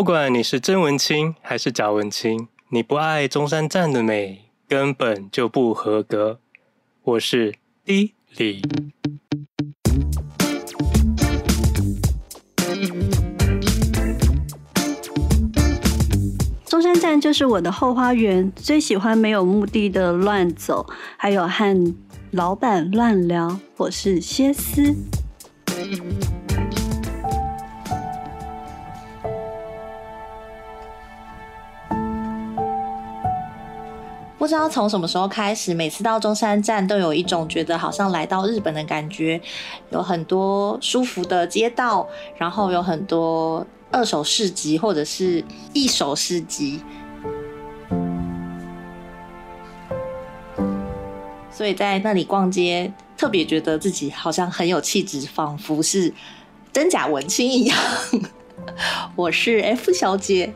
不管你是真文青还是假文青，你不爱中山站的美，根本就不合格。我是 D 李。中山站就是我的后花园，最喜欢没有目的的乱走，还有和老板乱聊。我是歇思。不知道从什么时候开始，每次到中山站都有一种觉得好像来到日本的感觉，有很多舒服的街道，然后有很多二手市集或者是一手市集，所以在那里逛街，特别觉得自己好像很有气质，仿佛是真假文青一样。我是 F 小姐。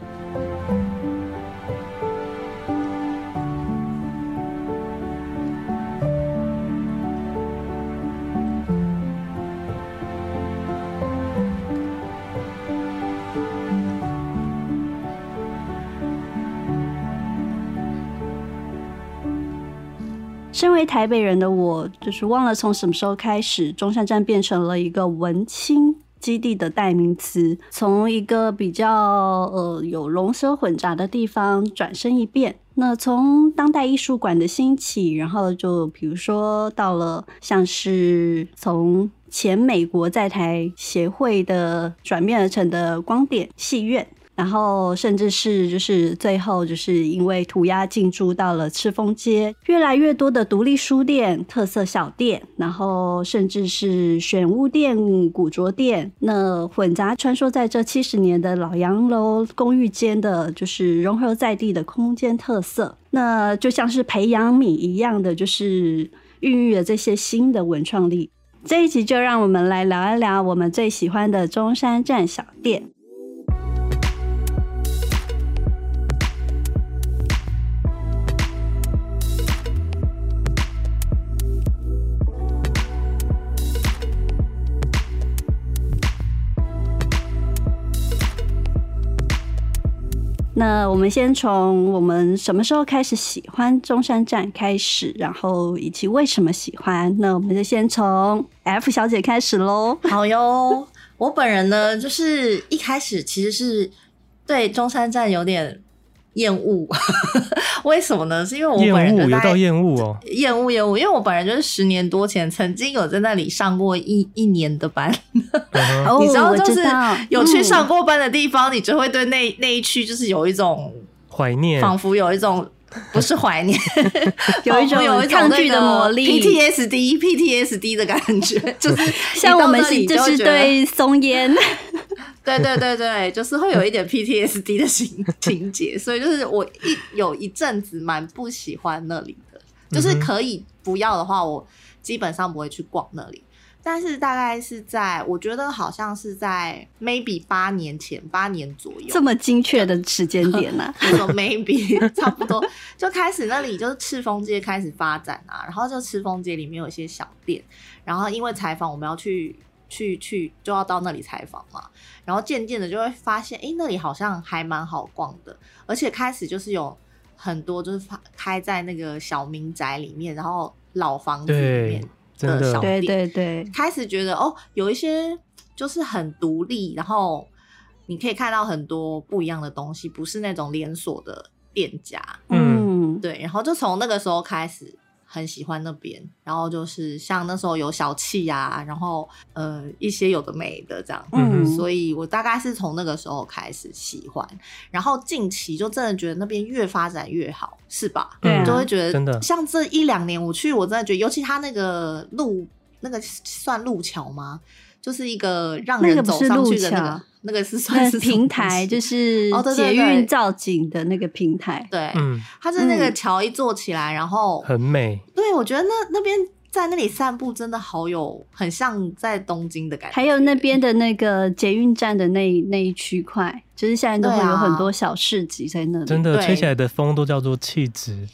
身为台北人的我，就是忘了从什么时候开始，中山站变成了一个文青基地的代名词。从一个比较呃有龙蛇混杂的地方转身一变，那从当代艺术馆的兴起，然后就比如说到了像是从前美国在台协会的转变而成的光点戏院。然后，甚至是就是最后，就是因为涂鸦进驻到了赤峰街，越来越多的独立书店、特色小店，然后甚至是选物店、古着店，那混杂穿梭在这七十年的老洋楼公寓间的，就是融合在地的空间特色，那就像是培养皿一样的，就是孕育了这些新的文创力。这一集就让我们来聊一聊我们最喜欢的中山站小店。那我们先从我们什么时候开始喜欢中山站开始，然后以及为什么喜欢？那我们就先从 F 小姐开始喽。好哟，我本人呢，就是一开始其实是对中山站有点。厌恶，为什么呢？是因为我本人有到厌恶哦，厌恶厌恶，因为我本人就是十年多前曾经有在那里上过一一年的班，你知道，就是有去上过班的地方，你就会对那那一区就是有一种怀念，仿佛有一种不是怀念，有一种有一种抗拒的魔力，PTSD PTSD 的感觉，就是像我们是就是对松烟。对对对对，就是会有一点 PTSD 的情情节，所以就是我一有一阵子蛮不喜欢那里的，就是可以不要的话，我基本上不会去逛那里。但是大概是在我觉得好像是在 maybe 八年前，八年左右，这么精确的时间点呢、啊？就说 maybe 差不多就开始那里就是赤峰街开始发展啊，然后就赤峰街里面有一些小店，然后因为采访我们要去。去去就要到那里采访嘛，然后渐渐的就会发现，哎，那里好像还蛮好逛的，而且开始就是有很多就是开在那个小民宅里面，然后老房子里面的小店，对对对，开始觉得哦，有一些就是很独立，然后你可以看到很多不一样的东西，不是那种连锁的店家，嗯，对，然后就从那个时候开始。很喜欢那边，然后就是像那时候有小气呀、啊，然后呃一些有的没的这样，嗯，所以我大概是从那个时候开始喜欢，然后近期就真的觉得那边越发展越好，是吧？对、啊，就会觉得真的像这一两年我去，我真的觉得，尤其他那个路，那个算路桥吗？就是一个让人走上去的那个。那个是算是平台，就是捷运造景的那个平台。对，嗯，它是那个桥一坐起来，然后很美。对，我觉得那那边在那里散步真的好有，很像在东京的感觉。还有那边的那个捷运站的那那一区块，就是现在都会有很多小市集在那里。真的，吹起来的风都叫做气质。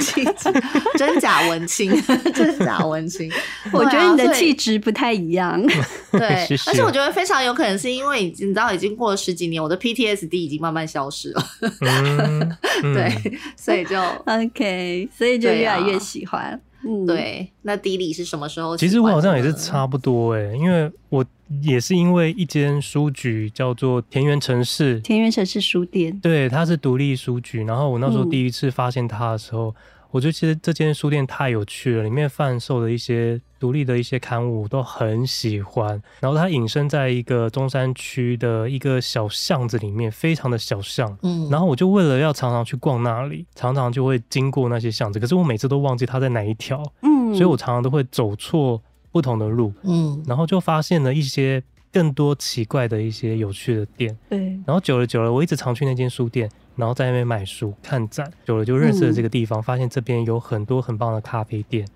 气质，真假文青，真假文青。我觉得你的气质不太一样。对，而且我觉得非常有可能是因为你知道，已经过了十几年，我的 PTSD 已经慢慢消失了。嗯嗯、对，所以就 OK，所以就越来越喜欢。嗯，对。那迪里是什么时候？其实我好像也是差不多哎，因为我也是因为一间书局叫做田园城市，田园城市书店，对，它是独立书局。然后我那时候第一次发现它的时候。嗯我觉得其实这间书店太有趣了，里面贩售的一些独立的一些刊物我都很喜欢。然后它隐身在一个中山区的一个小巷子里面，非常的小巷。嗯，然后我就为了要常常去逛那里，常常就会经过那些巷子，可是我每次都忘记它在哪一条。嗯，所以我常常都会走错不同的路。嗯，然后就发现了一些更多奇怪的一些有趣的店。对，然后久了久了，我一直常去那间书店。然后在那边买书、看展，久了就认识了这个地方，嗯、发现这边有很多很棒的咖啡店。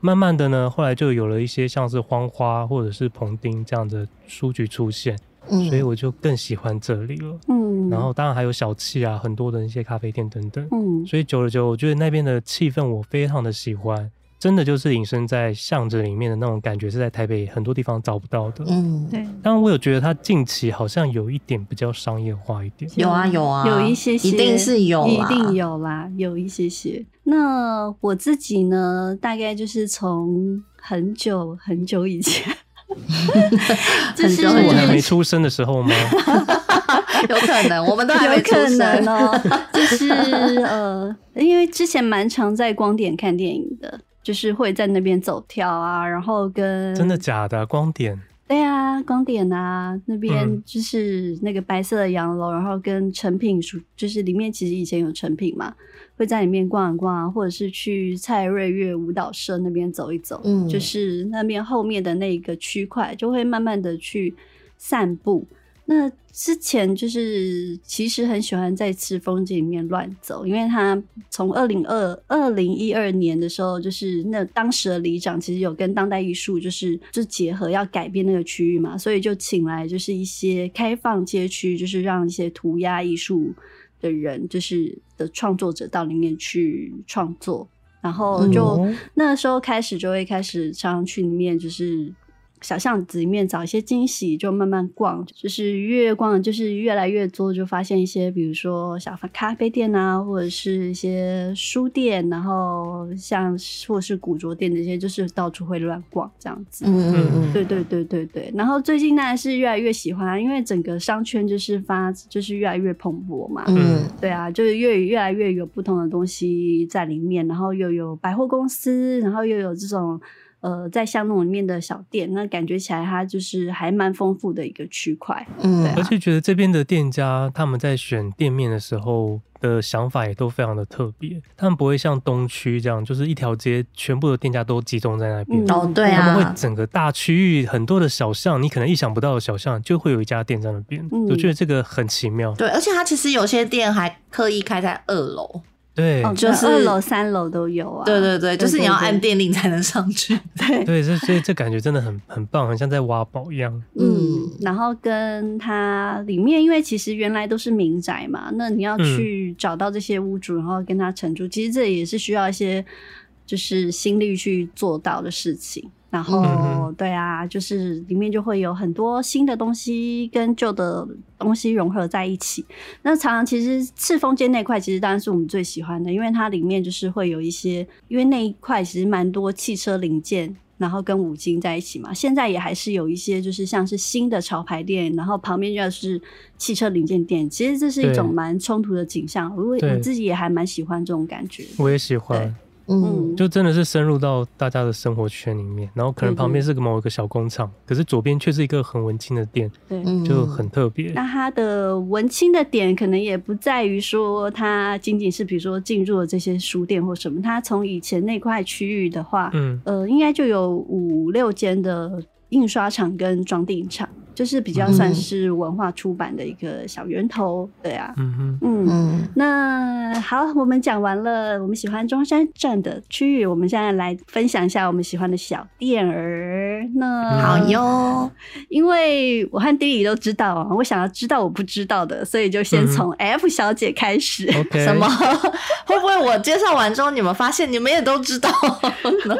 慢慢的呢，后来就有了一些像是荒花或者是蓬丁这样的书局出现，嗯、所以我就更喜欢这里了。嗯，然后当然还有小气啊，很多的一些咖啡店等等。嗯，所以久了久，我觉得那边的气氛我非常的喜欢。真的就是隐身在巷子里面的那种感觉，是在台北很多地方找不到的。嗯，对。当然，我有觉得他近期好像有一点比较商业化一点。有啊，有啊，有一些些，一定是有，一定有啦，有一些些。那我自己呢，大概就是从很久很久以前，就是我还没出生的时候吗？有可能，我们都还没出生哦。就是呃，因为之前蛮常在光点看电影的。就是会在那边走跳啊，然后跟真的假的光点？对啊，光点啊，那边就是那个白色的洋楼，嗯、然后跟成品书，就是里面其实以前有成品嘛，会在里面逛一逛啊，或者是去蔡瑞月舞蹈社那边走一走，嗯，就是那边后面的那个区块，就会慢慢的去散步。那之前就是其实很喜欢在赤峰街里面乱走，因为他从二零二二零一二年的时候，就是那当时的里长其实有跟当代艺术就是就结合要改变那个区域嘛，所以就请来就是一些开放街区，就是让一些涂鸦艺术的人，就是的创作者到里面去创作，然后就那时候开始就会开始常常去里面就是。小巷子里面找一些惊喜，就慢慢逛，就是越逛就是越来越多，就发现一些，比如说小咖啡店啊，或者是一些书店，然后像或是古着店这些，就是到处会乱逛这样子。嗯嗯嗯，对对对对对。然后最近当然是越来越喜欢，因为整个商圈就是发，就是越来越蓬勃嘛。嗯，对啊，就是越越来越有不同的东西在里面，然后又有百货公司，然后又有这种。呃，在巷弄里面的小店，那感觉起来它就是还蛮丰富的一个区块。嗯，而且觉得这边的店家他们在选店面的时候的想法也都非常的特别，他们不会像东区这样，就是一条街全部的店家都集中在那边。哦，对啊，他们会整个大区域很多的小巷，你可能意想不到的小巷就会有一家店在那边。嗯，我觉得这个很奇妙。对，而且它其实有些店还刻意开在二楼。对，就是二楼、三楼都有啊。对对对，就是你要按电铃才能上去。对对，这所以这感觉真的很很棒，很像在挖宝一样。嗯，然后跟它里面，因为其实原来都是民宅嘛，那你要去找到这些屋主，然后跟他承租，其实这也是需要一些就是心力去做到的事情。然后，嗯、对啊，就是里面就会有很多新的东西跟旧的东西融合在一起。那常常其实赤峰街那块其实当然是我们最喜欢的，因为它里面就是会有一些，因为那一块其实蛮多汽车零件，然后跟五金在一起嘛。现在也还是有一些就是像是新的潮牌店，然后旁边就是汽车零件店。其实这是一种蛮冲突的景象，我我自己也还蛮喜欢这种感觉。我也喜欢。嗯，就真的是深入到大家的生活圈里面，然后可能旁边是个某一个小工厂，可是左边却是一个很文青的店，对，就很特别。那它的文青的点可能也不在于说它仅仅是比如说进入了这些书店或什么，它从以前那块区域的话，嗯，呃，应该就有五六间的印刷厂跟装订厂。就是比较算是文化出版的一个小源头，对啊，嗯嗯嗯。那好，我们讲完了我们喜欢中山站的区域，我们现在来分享一下我们喜欢的小店儿。那好哟，因为我和弟弟都知道啊，我想要知道我不知道的，所以就先从 F 小姐开始。什么？会不会我介绍完之后，你们发现你们也都知道呢？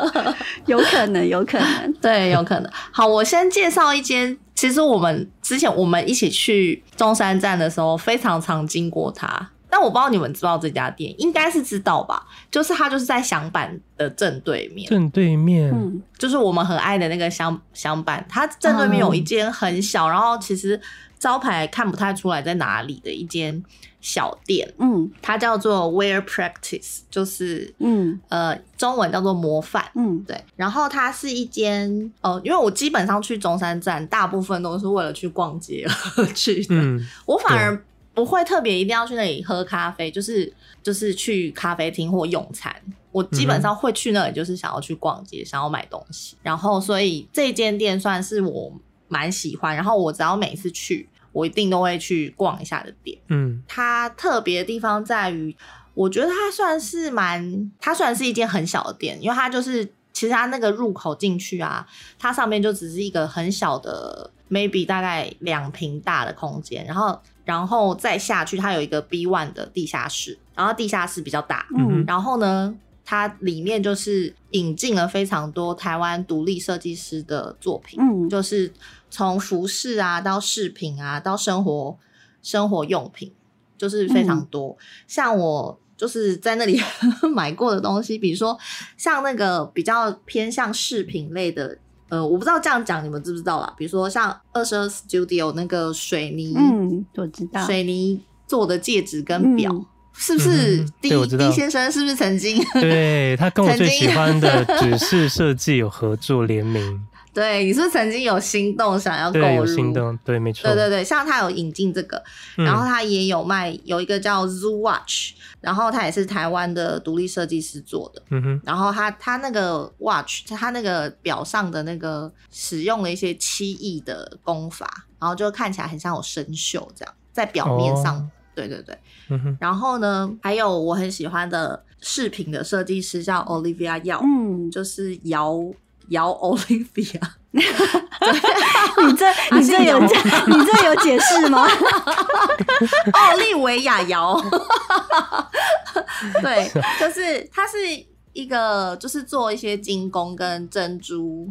有可能，有可能，对，有可能。好，我先介绍一。间其实我们之前我们一起去中山站的时候，非常常经过它。但我不知道你们知道这家店，应该是知道吧？就是它就是在响板的正对面，正对面，嗯，就是我们很爱的那个响响板。它正对面有一间很小，嗯，然后其实招牌看不太出来在哪里的一间。小店，嗯，它叫做 Where Practice，就是，嗯，呃，中文叫做模范，嗯，对。然后它是一间，哦，因为我基本上去中山站，大部分都是为了去逛街而 去的，嗯，我反而不会特别一定要去那里喝咖啡，就是就是去咖啡厅或用餐。我基本上会去那里，就是想要去逛街，想要买东西。然后，所以这间店算是我蛮喜欢。然后我只要每次去。我一定都会去逛一下的店，嗯，它特别的地方在于，我觉得它算是蛮，它算是一间很小的店，因为它就是其实它那个入口进去啊，它上面就只是一个很小的，maybe 大概两平大的空间，然后然后再下去，它有一个 B one 的地下室，然后地下室比较大，嗯，然后呢，它里面就是引进了非常多台湾独立设计师的作品，嗯，就是。从服饰啊，到饰品啊，到生活生活用品，就是非常多。嗯、像我就是在那里 买过的东西，比如说像那个比较偏向饰品类的，呃，我不知道这样讲你们知不知道啦。比如说像二十二 Studio 那个水泥，嗯，我知道水泥做的戒指跟表，嗯、是不是？D D 先生是不是曾经？对，他跟我最喜欢的 只是设计有合作联名。对，你是不是曾经有心动想要购入？对，有心动，对，没错。对对对，像他有引进这个，嗯、然后他也有卖，有一个叫 Zoo Watch，然后他也是台湾的独立设计师做的。嗯哼。然后他他那个 Watch，他那个表上的那个使用了一些漆艺的功法，然后就看起来很像有生锈这样，在表面上。哦、对对对。嗯。然后呢，还有我很喜欢的饰品的设计师叫 Olivia Yao，嗯，就是 姚。姚 Olivia，你这你这有解你这有解释吗？奥利维亚姚，对，就是他是一个就是做一些精工跟珍珠，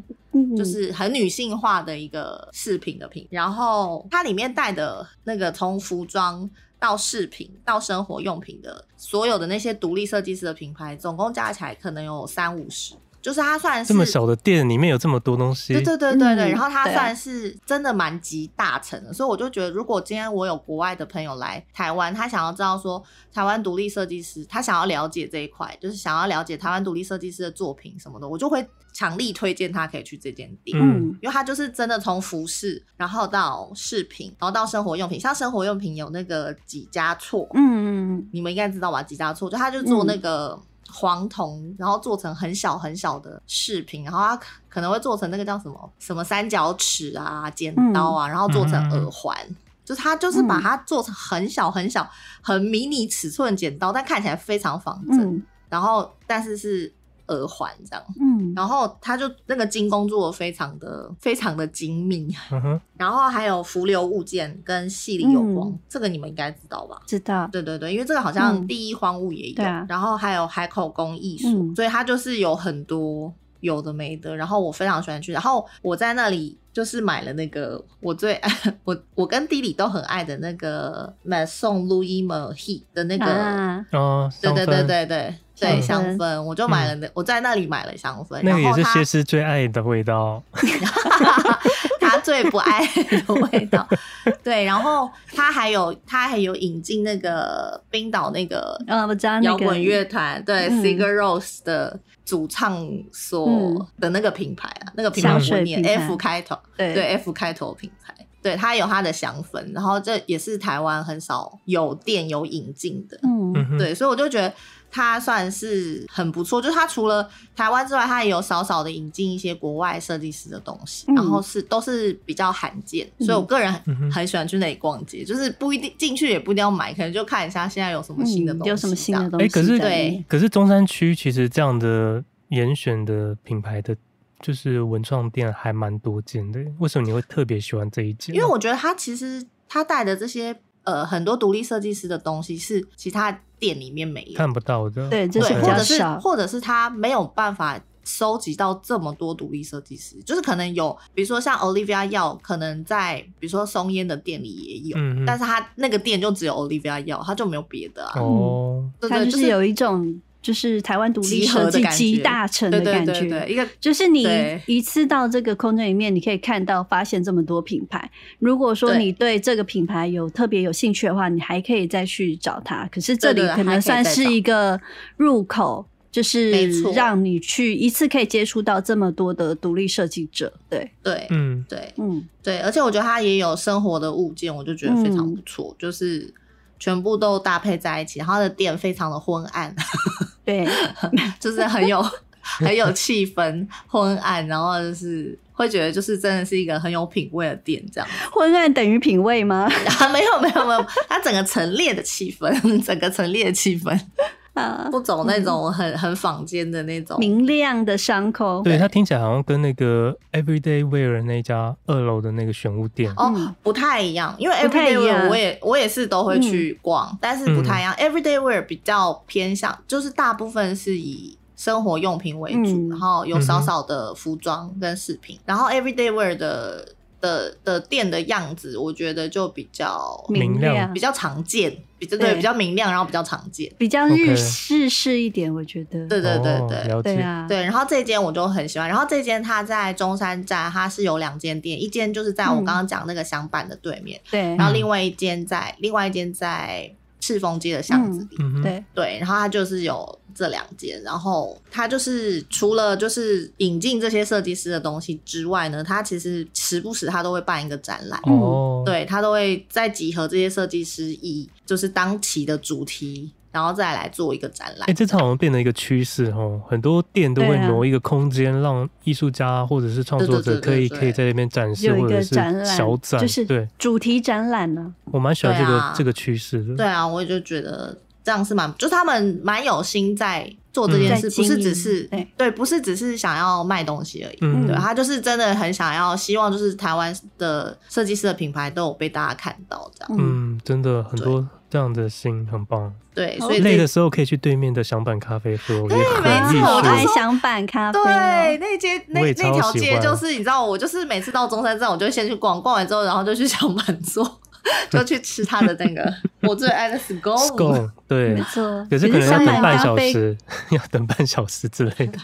就是很女性化的一个饰品的品。然后它里面带的那个从服装到饰品到生活用品的所有的那些独立设计师的品牌，总共加起来可能有三五十。就是它算是这么小的店里面有这么多东西，对对对对对。嗯、然后它算是真的蛮集大成的，所以我就觉得，如果今天我有国外的朋友来台湾，他想要知道说台湾独立设计师，他想要了解这一块，就是想要了解台湾独立设计师的作品什么的，我就会强力推荐他可以去这间店，嗯，因为他就是真的从服饰，然后到饰品，然后到生活用品，像生活用品有那个几家错，嗯嗯，你们应该知道吧？几家错就他就做那个。嗯黄铜，然后做成很小很小的饰品，然后它可能会做成那个叫什么什么三角尺啊、剪刀啊，嗯、然后做成耳环，嗯、就它就是把它做成很小很小、很迷你尺寸剪刀，但看起来非常仿真，嗯、然后但是是。耳环这样，嗯，然后他就那个金工做的非常的非常的精密，嗯哼，然后还有浮流物件跟矽利有光，嗯、这个你们应该知道吧？知道，对对对，因为这个好像第一荒物也有，嗯、然后还有海口工艺术，嗯、所以它就是有很多有的没的，然后我非常喜欢去，然后我在那里就是买了那个我最爱 我我跟弟弟都很爱的那个 Maison Louis Marly 的那个，啊、哦，对对对对对。对香氛，我就买了那，我在那里买了香氛。那个也是谢师最爱的味道，他最不爱的味道。对，然后他还有他还有引进那个冰岛那个摇滚乐团，对 s i g a r Rose 的主唱所的那个品牌啊，那个品牌我念 F 开头，对对，F 开头品牌。对，他有他的香氛，然后这也是台湾很少有店有引进的，嗯，对，所以我就觉得。它算是很不错，就是它除了台湾之外，它也有少少的引进一些国外设计师的东西，嗯、然后是都是比较罕见，嗯、所以我个人很喜欢去那里逛街，嗯、就是不一定进去也不一定要买，可能就看一下现在有什么新的东西，嗯、有什么新的东西。哎，可是对，可是中山区其实这样的严选的品牌的，就是文创店还蛮多见的，为什么你会特别喜欢这一间？因为我觉得它其实它带的这些。呃，很多独立设计师的东西是其他店里面没有看不到的，对，就是比较少，或者是他没有办法收集到这么多独立设计师，就是可能有，比如说像 Olivia Yao，可能在比如说松烟的店里也有，嗯、但是他那个店就只有 Olivia Yao，他就没有别的啊。哦，对对，就是有一种。就是台湾独立设计集大成的感觉，对对对对，一个就是你一次到这个空间里面，你可以看到、发现这么多品牌。如果说你对这个品牌有特别有兴趣的话，你还可以再去找它。可是这里可能算是一个入口，就是让你去一次可以接触到这么多的独立设计者。对对，嗯，对，嗯，对，而且我觉得它也有生活的物件，我就觉得非常不错，嗯、就是。全部都搭配在一起，然后它的店非常的昏暗，对，就是很有很有气氛，昏暗，然后就是会觉得就是真的是一个很有品味的店，这样。昏暗等于品味吗？啊，没有没有没有，它整个陈列的气氛，整个陈列的气氛。啊，不走那种很、嗯、很坊间的那种。明亮的伤口，对，它听起来好像跟那个 Everyday Wear 那家二楼的那个选物店哦不太一样，因为 Everyday Wear 我也我也是都会去逛，嗯、但是不太一样。嗯、Everyday Wear 比较偏向，就是大部分是以生活用品为主，嗯、然后有少少的服装跟饰品，嗯、然后 Everyday Wear 的。的的店的样子，我觉得就比较明亮，比较常见，比较对，比较明亮，然后比较常见，比较日式式一点，我觉得。对对对对，对啊，对。然后这间我就很喜欢，然后这间它在中山站，它是有两间店，一间就是在我刚刚讲那个香板的对面，对，然后另外一间在另外一间在赤峰街的巷子里，对。对，然后它就是有。这两间，然后它就是除了就是引进这些设计师的东西之外呢，它其实时不时它都会办一个展览，哦，对，它都会再集合这些设计师以就是当期的主题，然后再来做一个展览。哎，这次好像变成一个趋势哦，很多店都会挪一个空间，让艺术家或者是创作者可以可以在那边展示，或者是小展，就是对主题展览呢。我蛮喜欢这个这个趋势的。对啊，我也就觉得。这样是蛮，就是他们蛮有心在做这件事，不是只是对对，不是只是想要卖东西而已，嗯、对，他就是真的很想要，希望就是台湾的设计师的品牌都有被大家看到，这样，嗯，真的很多这样的心很棒，对，所以累的时候可以去对面的响板咖啡喝，对，没错，我爱享版咖啡，对，那街那那条街就是你知道，我就是每次到中山站，我就先去逛，逛完之后，然后就去 响板坐。就去吃他的那个 我最爱的 scone，对，没错。可是可能要等半小时，要等半小时之类的。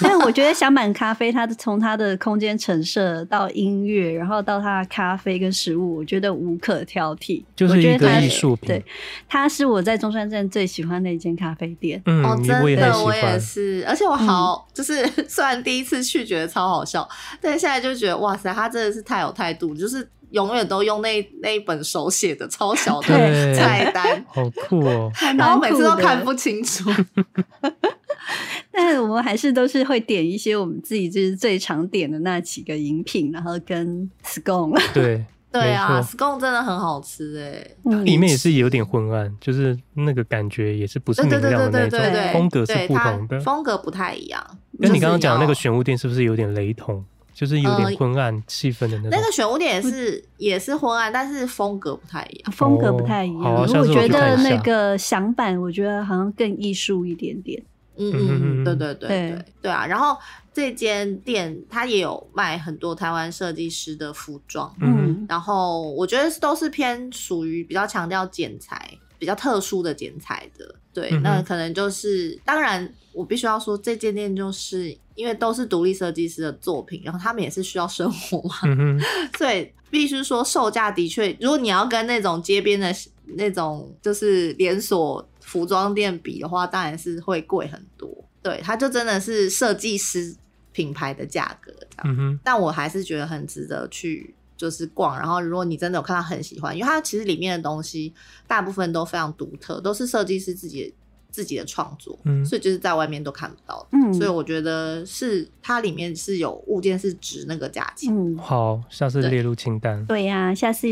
但我觉得享版咖啡，它从它的空间陈设到音乐，然后到它的咖啡跟食物，我觉得无可挑剔，就是一个艺术品。对，它是我在中山站最喜欢的一间咖啡店。嗯，哦，真的，我也是。而且我好，就是虽然第一次去觉得超好笑，但现在就觉得哇塞，他真的是太有态度，就是。永远都用那那一本手写的超小的菜单，好酷哦！然后每次都看不清楚。但是我们还是都是会点一些我们自己就是最常点的那几个饮品，然后跟 scone。对对啊，scone 真的很好吃哎，里面也是有点昏暗，就是那个感觉也是不是明亮的那种，风格是不同的，风格不太一样。跟你刚刚讲的那个玄武店是不是有点雷同？就是有点昏暗气氛的那种。那个选物店也是也是昏暗，但是风格不太一样。风格不太一样。我觉得那个享版，我觉得好像更艺术一点点。嗯嗯嗯，对对对对对啊！然后这间店它也有卖很多台湾设计师的服装。嗯。然后我觉得都是偏属于比较强调剪裁、比较特殊的剪裁的。对，那可能就是当然，我必须要说，这间店就是。因为都是独立设计师的作品，然后他们也是需要生活嘛，嗯、所以必须说售价的确，如果你要跟那种街边的那种就是连锁服装店比的话，当然是会贵很多。对，它就真的是设计师品牌的价格这样，但我还是觉得很值得去。就是逛，然后如果你真的有看到很喜欢，因为它其实里面的东西大部分都非常独特，都是设计师自己自己的创作，嗯，所以就是在外面都看不到的，嗯，所以我觉得是它里面是有物件是值那个价钱，嗯，好，下次列入清单，对呀、啊，下次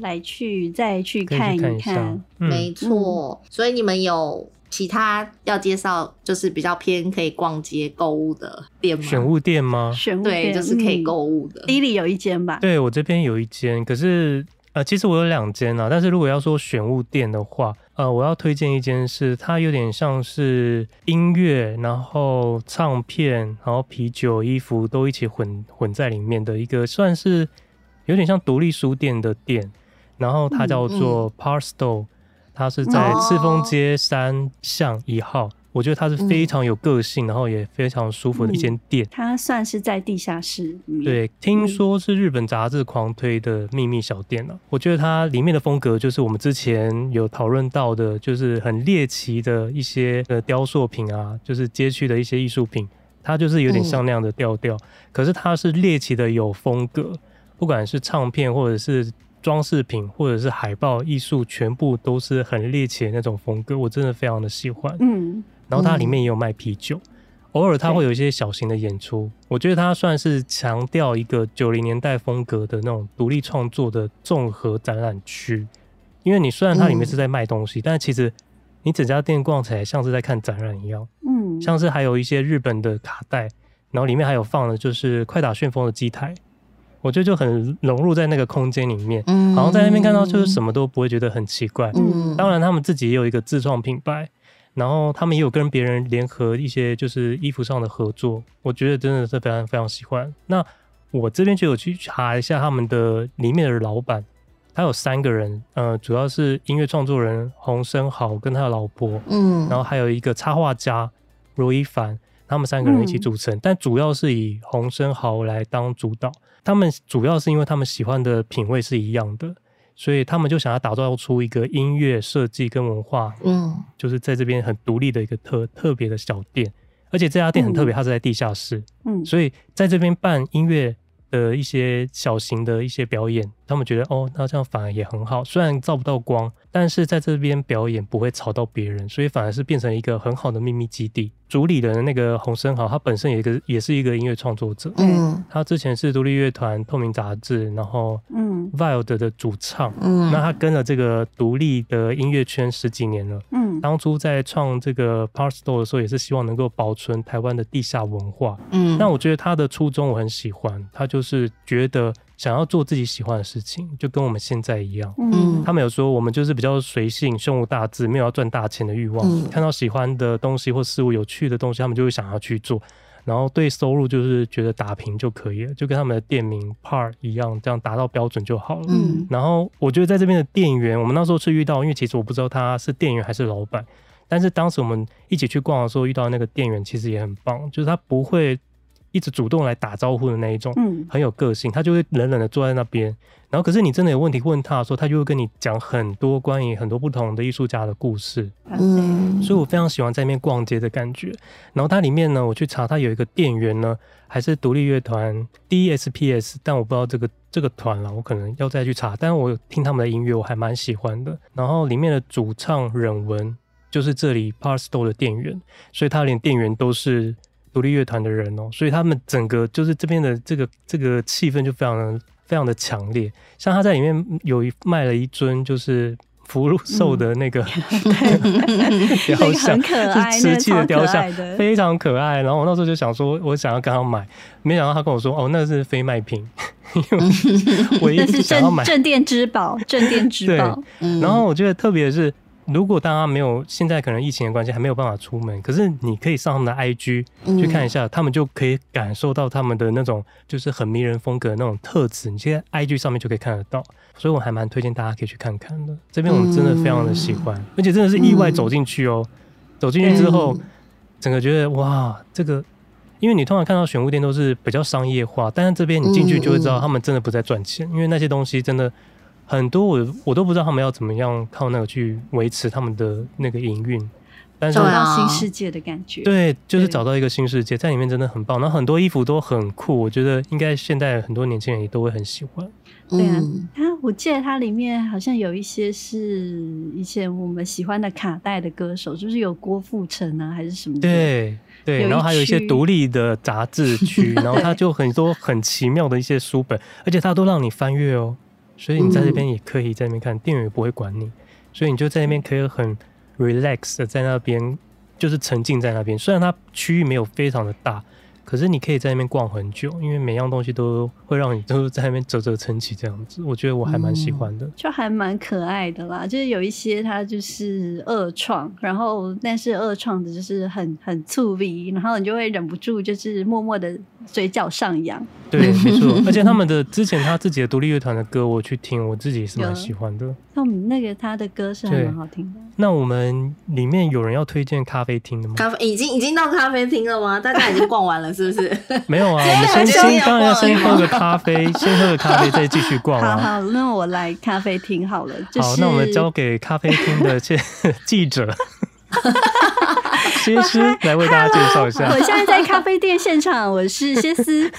来去再去看一看，一看嗯、没错，所以你们有。其他要介绍就是比较偏可以逛街购物的店吗？选物店吗？选物店对，就是可以购物的。伊犁有一间吧？对，我这边有一间，可是呃，其实我有两间啊。但是如果要说选物店的话，呃，我要推荐一间是它有点像是音乐，然后唱片，然后啤酒、衣服都一起混混在里面的一个，算是有点像独立书店的店。然后它叫做嗯它是在赤峰街三巷一号，哦，我觉得它是非常有个性，嗯，然后也非常舒服的一间店。它算是在地下室里面。对，听说是日本杂志狂推的秘密小店了，啊。我觉得它里面的风格就是我们之前有讨论到的，就是很猎奇的一些呃雕塑品啊，就是街区的一些艺术品，它就是有点像那样的调调，嗯。可是它是猎奇的有风格，不管是唱片或者是。装饰品或者是海报艺术，全部都是很猎奇的那种风格，我真的非常的喜欢。嗯，然后它里面也有卖啤酒，嗯、偶尔它会有一些小型的演出。我觉得它算是强调一个九零年代风格的那种独立创作的综合展览区。因为你虽然它里面是在卖东西，嗯、但其实你整家店逛起来像是在看展览一样。嗯，像是还有一些日本的卡带，然后里面还有放的就是快打旋风的机台。我觉得就很融入在那个空间里面，嗯，好像在那边看到就是什么都不会觉得很奇怪。嗯，当然他们自己也有一个自创品牌，然后他们也有跟别人联合一些就是衣服上的合作，我觉得真的是非常非常喜欢。那我这边就有去查一下他们的里面的老板，他有三个人，呃，主要是音乐创作人洪生豪跟他的老婆，嗯，然后还有一个插画家罗一凡，他们三个人一起组成，嗯，但主要是以洪生豪来当主导。他们主要是因为他们喜欢的品味是一样的，所以他们就想要打造出一个音乐设计跟文化，嗯，就是在这边很独立的一个特特别的小店，而且这家店很特别，它是在地下室，嗯，所以在这边办音乐的一些小型的一些表演，他们觉得哦，那这样反而也很好，虽然照不到光，但是在这边表演不会吵到别人，所以反而是变成一个很好的秘密基地。主理的那个洪生豪，他本身也一个也是一个音乐创作者。嗯，他之前是独立乐团透明杂志，然后嗯，Wild 的主唱。嗯，那他跟了这个独立的音乐圈十几年了。嗯，当初在创这个 Part Store 的时候，也是希望能够保存台湾的地下文化。嗯，那我觉得他的初衷我很喜欢，他就是觉得。想要做自己喜欢的事情，就跟我们现在一样。嗯，他们有说我们就是比较随性、胸无大志，没有要赚大钱的欲望。嗯，看到喜欢的东西或事物、有趣的东西，他们就会想要去做。然后对收入就是觉得打平就可以了，就跟他们的店名 Part 一样，这样达到标准就好了。嗯，然后我觉得在这边的店员，我们那时候是遇到，因为其实我不知道他是店员还是老板，但是当时我们一起去逛的时候遇到那个店员，其实也很棒，就是他不会。一直主动来打招呼的那一种，嗯，很有个性。他就会冷冷的坐在那边，然后可是你真的有问题问他的时候，他就会跟你讲很多关于很多不同的艺术家的故事。嗯，所以我非常喜欢在那边逛街的感觉。然后它里面呢，我去查，它有一个店员呢，还是独立乐团 DSPS，但我不知道这个这个团了，我可能要再去查。但是我听他们的音乐，我还蛮喜欢的。然后里面的主唱忍文就是这里 Part Store 的店员，所以他连店员都是。独立乐团的人哦，所以他们整个就是这边的这个这个气氛就非常的非常的强烈。像他在里面有一卖了一尊就是福禄寿的那个、嗯、雕像，是瓷器的雕像，非常可爱。然后我那时候就想说，我想要跟他买，没想到他跟我说，哦，那是非卖品，因为我一直 想要买镇店之宝，镇店之宝。然后我觉得特别是。如果大家没有现在可能疫情的关系还没有办法出门，可是你可以上他们的 IG 去看一下，嗯，他们就可以感受到他们的那种就是很迷人风格的那种特质，你现在 IG 上面就可以看得到，所以我还蛮推荐大家可以去看看的。这边我们真的非常的喜欢，嗯，而且真的是意外走进去哦，走进去之后，整个觉得哇，这个，因为你通常看到选物店都是比较商业化，但是这边你进去就会知道他们真的不在赚钱，因为那些东西真的。很多我我都不知道他们要怎么样靠那个去维持他们的那个营运。但是找到新世界的感觉。对，就是找到一个新世界，在里面真的很棒。然后很多衣服都很酷，我觉得应该现在很多年轻人也都会很喜欢。对啊，它我记得它里面好像有一些是以前我们喜欢的卡带的歌手，就是有郭富城啊，还是什么的？对对，然后还有一些独立的杂志区，然后它就很多很奇妙的一些书本，而且它都让你翻阅哦，所以你在这边也可以在那边看，店员也不会管你，所以你就在那边可以很。relax 的在那边，就是沉浸在那边。虽然它区域没有非常的大。可是你可以在那边逛很久，因为每样东西都会让你都在那边啧啧称奇这样子，我觉得我还蛮喜欢的，嗯、就还蛮可爱的啦。就是有一些它就是二创，然后但是二创的就是很很粗鄙，然后你就会忍不住就是默默的嘴角上扬。对，没错。而且他们的之前他自己的独立乐团的歌，我去听，我自己也是蛮喜欢的。那我们那个他的歌是还蛮好听的。那我们里面有人要推荐咖啡厅的吗？咖啡已经已经到咖啡厅了吗？大家已经逛完了。是不是？没有啊，我们先先当然要先喝个咖啡，先喝个咖啡再继续逛啊。好，好，那我来咖啡厅好了。就是、好，那我们交给咖啡厅的这记者，歇思来为大家介绍一下。我现在在咖啡店现场，我是歇思。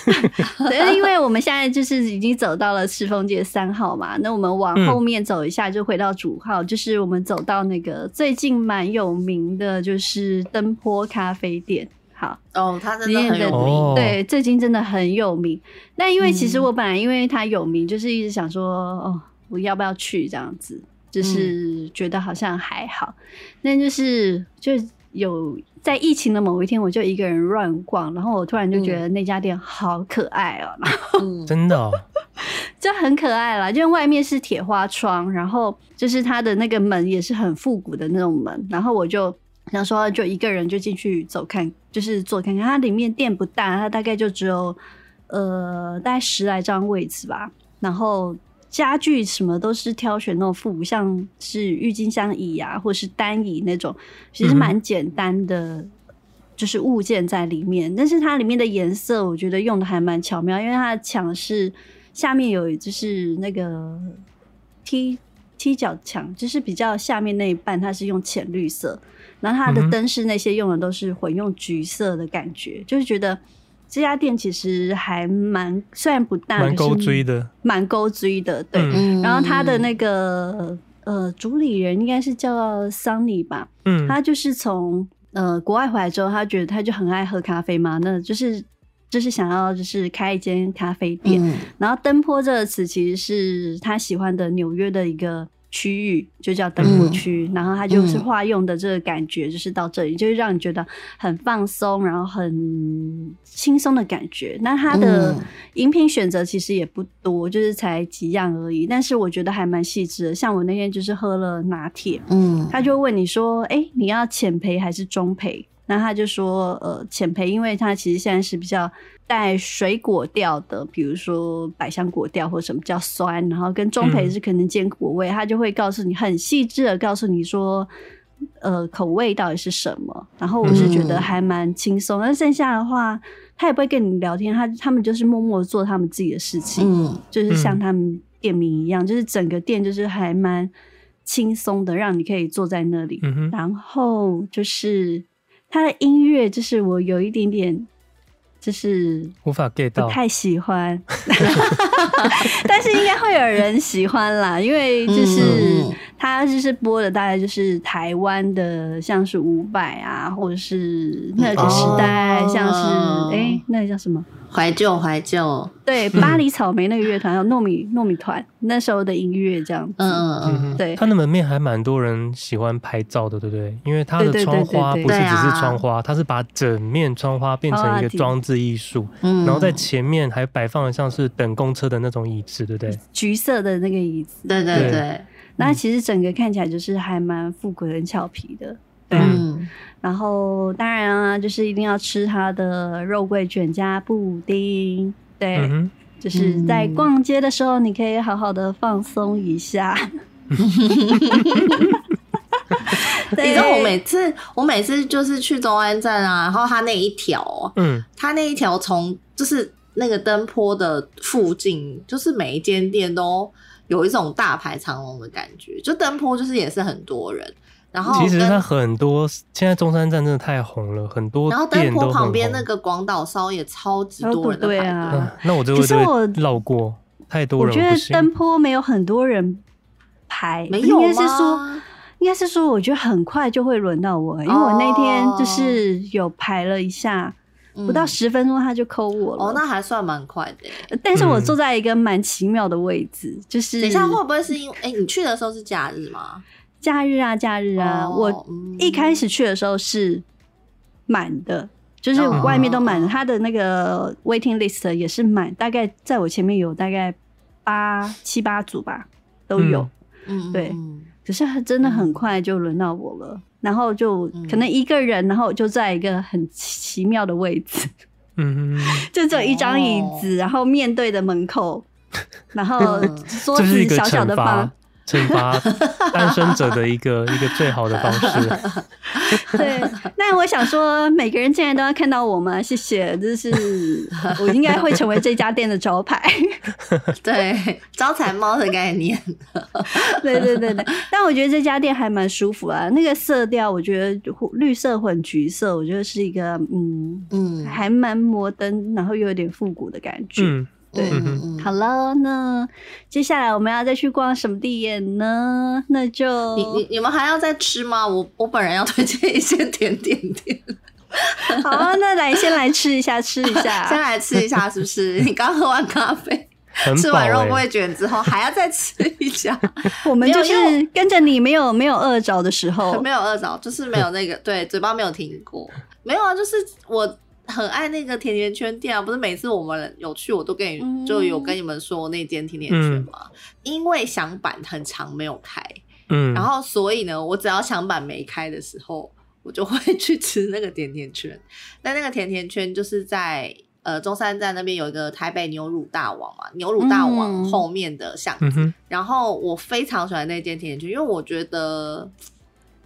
对，因为我们现在就是已经走到了赤峰街三号嘛，那我们往后面走一下，就回到主号，嗯、就是我们走到那个最近蛮有名的，就是灯坡咖啡店。好哦，他真的很有名，哦、对，最近真的很有名。那因为其实我本来因为他有名，就是一直想说，嗯、哦，我要不要去这样子？就是觉得好像还好。那、嗯、就是就有在疫情的某一天，我就一个人乱逛，然后我突然就觉得那家店好可爱哦、喔，然后、嗯、真的、哦、就很可爱啦，就外面是铁花窗，然后就是它的那个门也是很复古的那种门，然后我就。想说就一个人就进去走看，就是坐看看。它里面店不大，它大概就只有呃大概十来张位置吧。然后家具什么都是挑选那种复古，像是郁金香椅啊，或是单椅那种，其实蛮简单的，就是物件在里面。但是它里面的颜色，我觉得用的还蛮巧妙，因为它的墙是下面有就是那个踢踢脚墙，就是比较下面那一半，它是用浅绿色。然后它的灯饰那些用的都是混用橘色的感觉，就是觉得这家店其实还蛮虽然不大，蛮勾追的，蛮勾追的。对，嗯、然后他的那个呃主理人应该是叫 Sunny 吧，嗯，他就是从呃国外回来之后，他觉得他就很爱喝咖啡嘛，那就是就是想要就是开一间咖啡店。嗯、然后灯坡这个词其实是他喜欢的纽约的一个。区域就叫灯波区，嗯、然后它就是化用的这个感觉，就是到这里，嗯、就是让你觉得很放松，然后很轻松的感觉。那它的饮品选择其实也不多，就是才几样而已。但是我觉得还蛮细致的。像我那天就是喝了拿铁，嗯，他就问你说：“哎、欸，你要浅焙还是中焙？”那他就说：“呃，浅焙，因为他其实现在是比较。”带水果调的，比如说百香果调或什么叫酸，然后跟中培是可能坚果味，他、嗯、就会告诉你很细致的告诉你说，呃，口味到底是什么。然后我是觉得还蛮轻松，那、嗯、剩下的话他也不会跟你聊天，他他们就是默默做他们自己的事情，嗯、就是像他们店名一样，就是整个店就是还蛮轻松的，让你可以坐在那里。嗯、然后就是他的音乐，就是我有一点点。就是无法 get 到，不太喜欢，但是应该会有人喜欢啦，因为就是他就是播的大概就是台湾的，像是伍佰啊，或者是那个时代，像是哎、欸，那个叫什么？怀旧怀旧，对，巴黎草莓那个乐团，还有糯米糯米团那时候的音乐这样子，嗯嗯对。它的门面还蛮多人喜欢拍照的，对不对？因为它的窗花不是只是窗花，它是把整面窗花变成一个装置艺术，嗯，然后在前面还摆放了像是等公车的那种椅子，对不对？橘色的那个椅子，对对对。那其实整个看起来就是还蛮复古很、俏皮的。对、啊，嗯、然后当然啊，就是一定要吃它的肉桂卷加布丁。对，嗯、就是在逛街的时候，你可以好好的放松一下。你知道我每次，我每次就是去中安站啊，然后它那一条，嗯，它那一条从就是那个灯坡的附近，就是每一间店都有一种大排长龙的感觉。就灯坡就是也是很多人。然后其实它很多，现在中山站真的太红了，很多然后灯坡。旁边那个广岛烧也超级多人的排队啊、嗯。那我就会绕过，太多人。我觉得灯坡没有很多人排，没有吗？应该是说，应该是说，我觉得很快就会轮到我，因为我那天就是有排了一下。哦不到十分钟他就抠我了，哦，那还算蛮快的。但是我坐在一个蛮奇妙的位置，嗯、就是等一下会不会是因为哎、欸，你去的时候是假日吗？假日啊，假日啊，哦、我一开始去的时候是满的，就是外面都满了，他的那个 waiting list 也是满，大概在我前面有大概八七八组吧，都有。嗯，对，可是真的很快就轮到我了。然后就可能一个人，嗯、然后就在一个很奇妙的位置，嗯，就只有一张椅子，哦、然后面对的门口，然后 桌子小小的方。惩罚单身者的一个一个最好的方式。对，那我想说，每个人进来都要看到我吗？谢谢，这是我应该会成为这家店的招牌。对，招财猫的概念。对对对对，但我觉得这家店还蛮舒服啊。那个色调，我觉得绿色混橘色，我觉得是一个嗯嗯，还蛮摩登，然后又有点复古的感觉。嗯对，嗯、好了，那接下来我们要再去逛什么地点呢？那就你你你们还要再吃吗？我我本人要推荐一些甜点店。好啊，那来先来吃一下，吃一下，先来吃一下，是不是？你刚喝完咖啡，欸、吃完肉桂卷之后，还要再吃一下。我们就是跟着你，没有没有饿着的时候，没有饿着，就是没有那个对嘴巴没有停过，没有啊，就是我。很爱那个甜甜圈店啊，不是每次我们有去，我都跟你、嗯、就有跟你们说那间甜甜圈嘛。嗯、因为响板很长没有开，嗯，然后所以呢，我只要响板没开的时候，我就会去吃那个甜甜圈。但那个甜甜圈就是在呃中山站那边有一个台北牛乳大王嘛，牛乳大王后面的巷子。然后我非常喜欢那间甜甜圈，因为我觉得。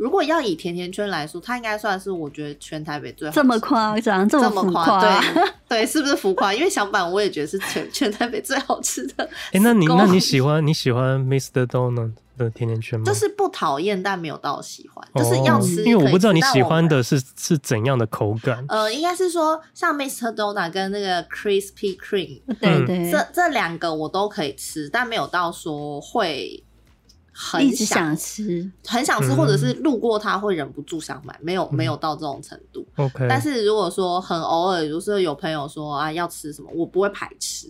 如果要以甜甜圈来说，它应该算是我觉得全台北最好吃的。这么夸张，这么浮夸，对对，是不是浮夸？因为小板我也觉得是全全台北最好吃的。哎、欸，那你那你喜欢你喜欢 Mr. Donut 的甜甜圈吗？就是不讨厌，但没有到喜欢，哦、就是要吃。因为我不知道你喜欢的是是怎样的口感。呃，应该是说像 Mr. Donut 跟那个 Krispy Kreme，对对，这这两个我都可以吃，但没有到说会。很一直想吃，很想吃，或者是路过它会忍不住想买，没有没有到这种程度。OK，但是如果说很偶尔，就是有朋友说啊要吃什么，我不会排斥。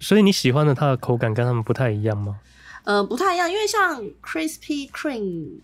所以你喜欢的它的口感跟他们不太一样吗？呃，不太一样，因为像 Krispy Creme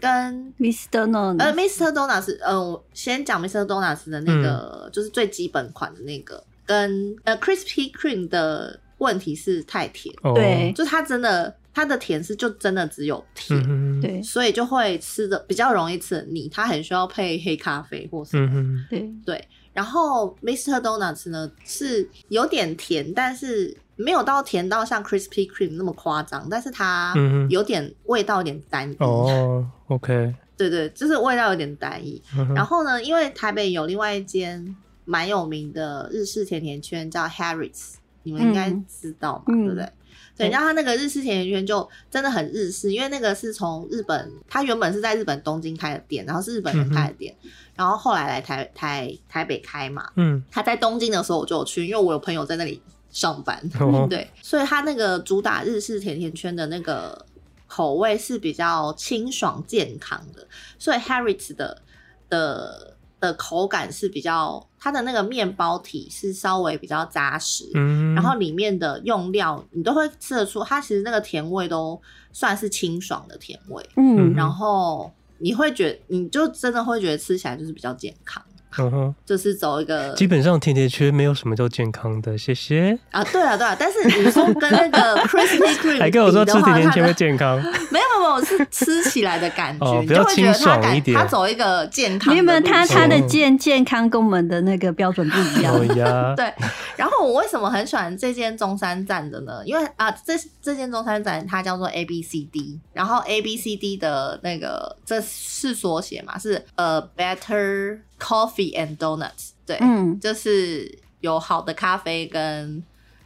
跟 Mr. Donuts，呃，Mr. Donuts，呃，我先讲 Mr. Donuts 的那个，就是最基本款的那个，跟呃 Krispy Creme 的问题是太甜，对，就它真的。它的甜是就真的只有甜，嗯、对，所以就会吃的比较容易吃腻。它很需要配黑咖啡或什么，嗯、对对。然后 Mr. Donuts 呢是有点甜，但是没有到甜到像 Krispy Kreme 那么夸张，但是它有点味道有点单一。哦，OK，对对，就是味道有点单一。嗯、然后呢，因为台北有另外一间蛮有名的日式甜甜圈叫 Harris，你们应该知道嘛，嗯、对不对？对，然后它那个日式甜甜圈就真的很日式，因为那个是从日本，它原本是在日本东京开的店，然后是日本人开的店，嗯、然后后来来台台台北开嘛。嗯，他在东京的时候我就有去，因为我有朋友在那里上班。哦、对，所以他那个主打日式甜甜圈的那个口味是比较清爽健康的，所以 Harris 的的。的口感是比较，它的那个面包体是稍微比较扎实，嗯，然后里面的用料你都会吃得出，它其实那个甜味都算是清爽的甜味，嗯，然后你会觉得，你就真的会觉得吃起来就是比较健康。嗯哼，就是走一个基本上甜甜圈没有什么叫健康的，谢谢啊，对啊对啊，但是你说跟那个 Krispy Kreme 还跟我说吃甜甜圈会健康，没有没有是吃起来的感觉，比较清爽一点，他走一个健康，你有没有，它它的健健康跟我们的那个标准不一样，对。然后我为什么很喜欢这间中山站的呢？因为啊，这这间中山站它叫做 A B C D，然后 A B C D 的那个这是缩写嘛，是呃 Better。Coffee and donuts，对，嗯，就是有好的咖啡跟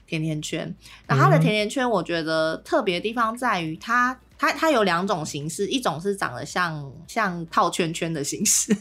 甜甜圈。那它的甜甜圈，我觉得特别的地方在于它它它有两种形式，一种是长得像像套圈圈的形式，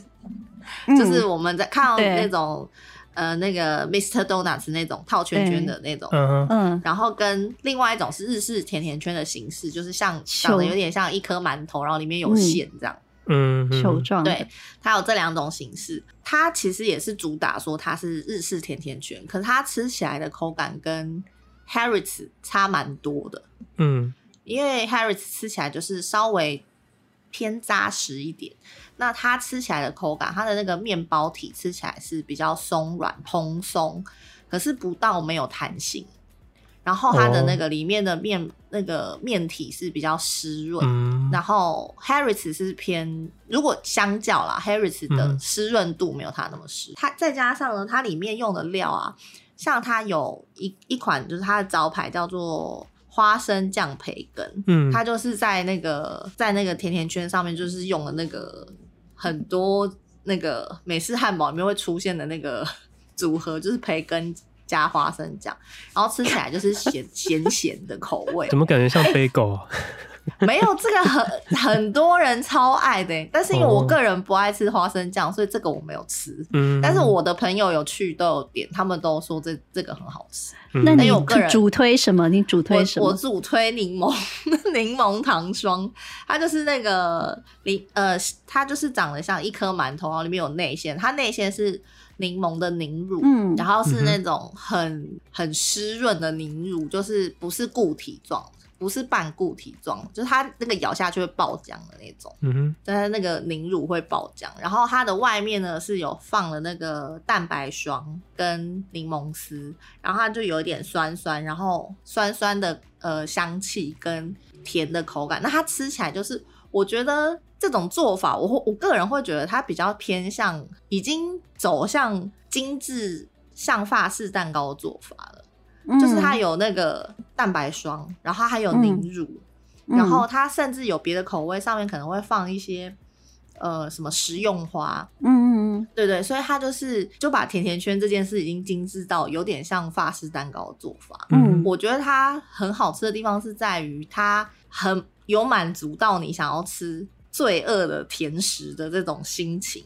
嗯、就是我们在看到那种呃那个 Mr. Donuts 那种套圈圈的那种，嗯嗯，然后跟另外一种是日式甜甜圈的形式，就是像长得有点像一颗馒头，然后里面有馅这样。嗯嗯，球状对，它有这两种形式，它其实也是主打说它是日式甜甜圈，可是它吃起来的口感跟 Harris 差蛮多的。嗯，因为 Harris 吃起来就是稍微偏扎实一点，那它吃起来的口感，它的那个面包体吃起来是比较松软蓬松，可是不到没有弹性。然后它的那个里面的面、oh. 那个面体是比较湿润，嗯、然后 Harris 是偏，如果相较啦，Harris 的湿润度没有它那么湿。它再加上呢，它里面用的料啊，像它有一一款就是它的招牌叫做花生酱培根，嗯，它就是在那个在那个甜甜圈上面就是用了那个很多那个美式汉堡里面会出现的那个组合，就是培根。加花生酱，然后吃起来就是咸 咸咸的口味。怎么感觉像贝果啊？没有，这个很 很多人超爱的，但是因为我个人不爱吃花生酱，所以这个我没有吃。嗯，但是我的朋友有去都有点，他们都说这这个很好吃。那你有个人主推什么？你主推什么？我，我主推柠檬 柠檬糖霜，它就是那个柠呃，它就是长得像一颗馒头，然后里面有内馅，它内馅是。柠檬的凝乳，嗯，然后是那种很、嗯、很湿润的凝乳，就是不是固体状，不是半固体状，就是它那个咬下去会爆浆的那种，嗯哼，但是那个凝乳会爆浆，然后它的外面呢是有放了那个蛋白霜跟柠檬丝，然后它就有一点酸酸，然后酸酸的呃香气跟甜的口感，那它吃起来就是我觉得。这种做法，我我个人会觉得它比较偏向已经走向精致，像法式蛋糕的做法了。嗯、就是它有那个蛋白霜，然后它还有凝乳，嗯、然后它甚至有别的口味，上面可能会放一些呃什么食用花。嗯嗯嗯，对对，所以它就是就把甜甜圈这件事已经精致到有点像法式蛋糕的做法。嗯，我觉得它很好吃的地方是在于它很有满足到你想要吃。罪恶的甜食的这种心情，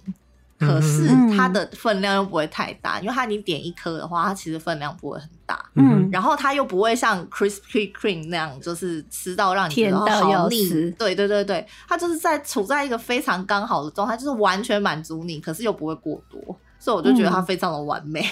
可是它的分量又不会太大，因为它你点一颗的话，它其实分量不会很大。嗯，然后它又不会像 Krispy Kreme 那样，就是吃到让你觉得好腻。对对对对，它就是在处在一个非常刚好的状态，就是完全满足你，可是又不会过多，所以我就觉得它非常的完美。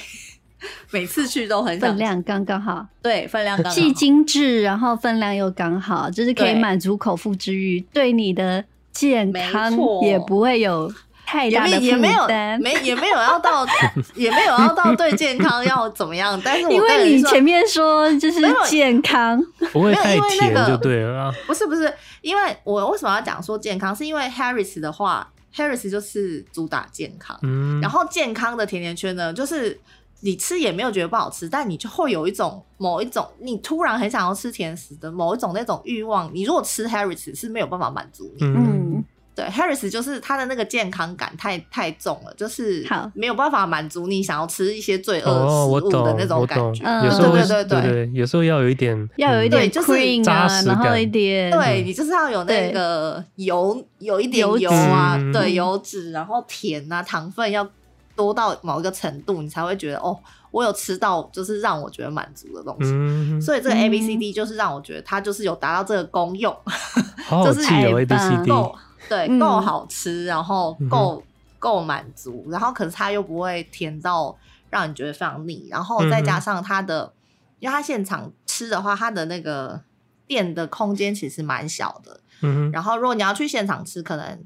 每次去都很想分量刚刚好，对，分量刚刚好，既精致，然后分量又刚好，就是可以满足口腹之欲，对你的。健康也不会有太大的负担，也没有没也没有要到 也没有要到对健康要怎么样，但是我 因为你前面说就是健康。不会太甜就对了，不是不是，因为我为什么要讲说健康，是因为 Harris 的话，Harris 就是主打健康，嗯，然后健康的甜甜圈呢，就是你吃也没有觉得不好吃，但你就会有一种某一种你突然很想要吃甜食的某一种那种欲望，你如果吃 Harris 是没有办法满足你，嗯。对，Harris 就是它的那个健康感太太重了，就是没有办法满足你想要吃一些罪恶食物的那种感觉。有时候对对对对，有时候要有一点，要有一点就是扎实感，然后一点，对你就是要有那个油，有一点油啊，对油脂，然后甜啊，糖分要多到某一个程度，你才会觉得哦，我有吃到，就是让我觉得满足的东西。所以这个 A B C D 就是让我觉得它就是有达到这个功用，就是有 A B C D。对，够好吃，然后够够满足，然后可是它又不会甜到让你觉得非常腻，然后再加上它的，因为它现场吃的话，它的那个店的空间其实蛮小的，嗯，然后如果你要去现场吃，可能。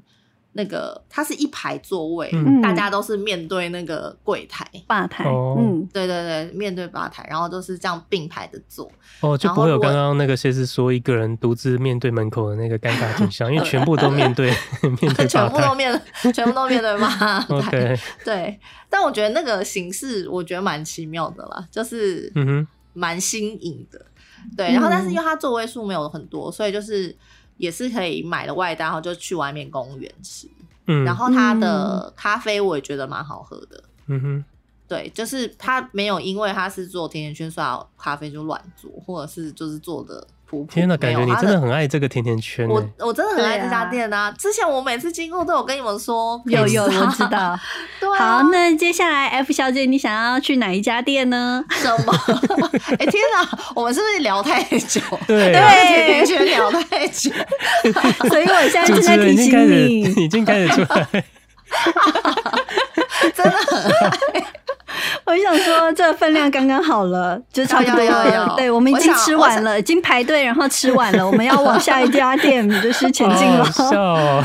那个它是一排座位，嗯、大家都是面对那个柜台吧台，哦、嗯，对对对，面对吧台，然后都是这样并排的坐，哦，就不会有刚刚那个谢师说一个人独自面对门口的那个尴尬景象，因为全部都面对 面对，全部都面全部都面对吧台，OK，对，但我觉得那个形式我觉得蛮奇妙的啦，就是嗯哼，蛮新颖的，对，然后但是因为它座位数没有很多，所以就是。也是可以买了外带，然后就去外面公园吃。嗯，然后它的咖啡我也觉得蛮好喝的。嗯哼，对，就是它没有因为它是做甜甜圈，所以咖啡就乱做，或者是就是做的普。天哪，感觉你真的很爱这个甜甜圈。我我真的很爱这家店啊！之前我每次经过都有跟你们说，有有我知道。对，好，那接下来 F 小姐，你想要去哪一家店呢？什么？哎天哪，我们是不是聊太久？对，甜甜圈聊太久，所以我现在正在提醒你，已经开始出来。真的很爱，我想说这分量刚刚好了，就差不多了。对，我们已经吃完了，已经排队，然后吃完了，我们要往下一家店就是前进了。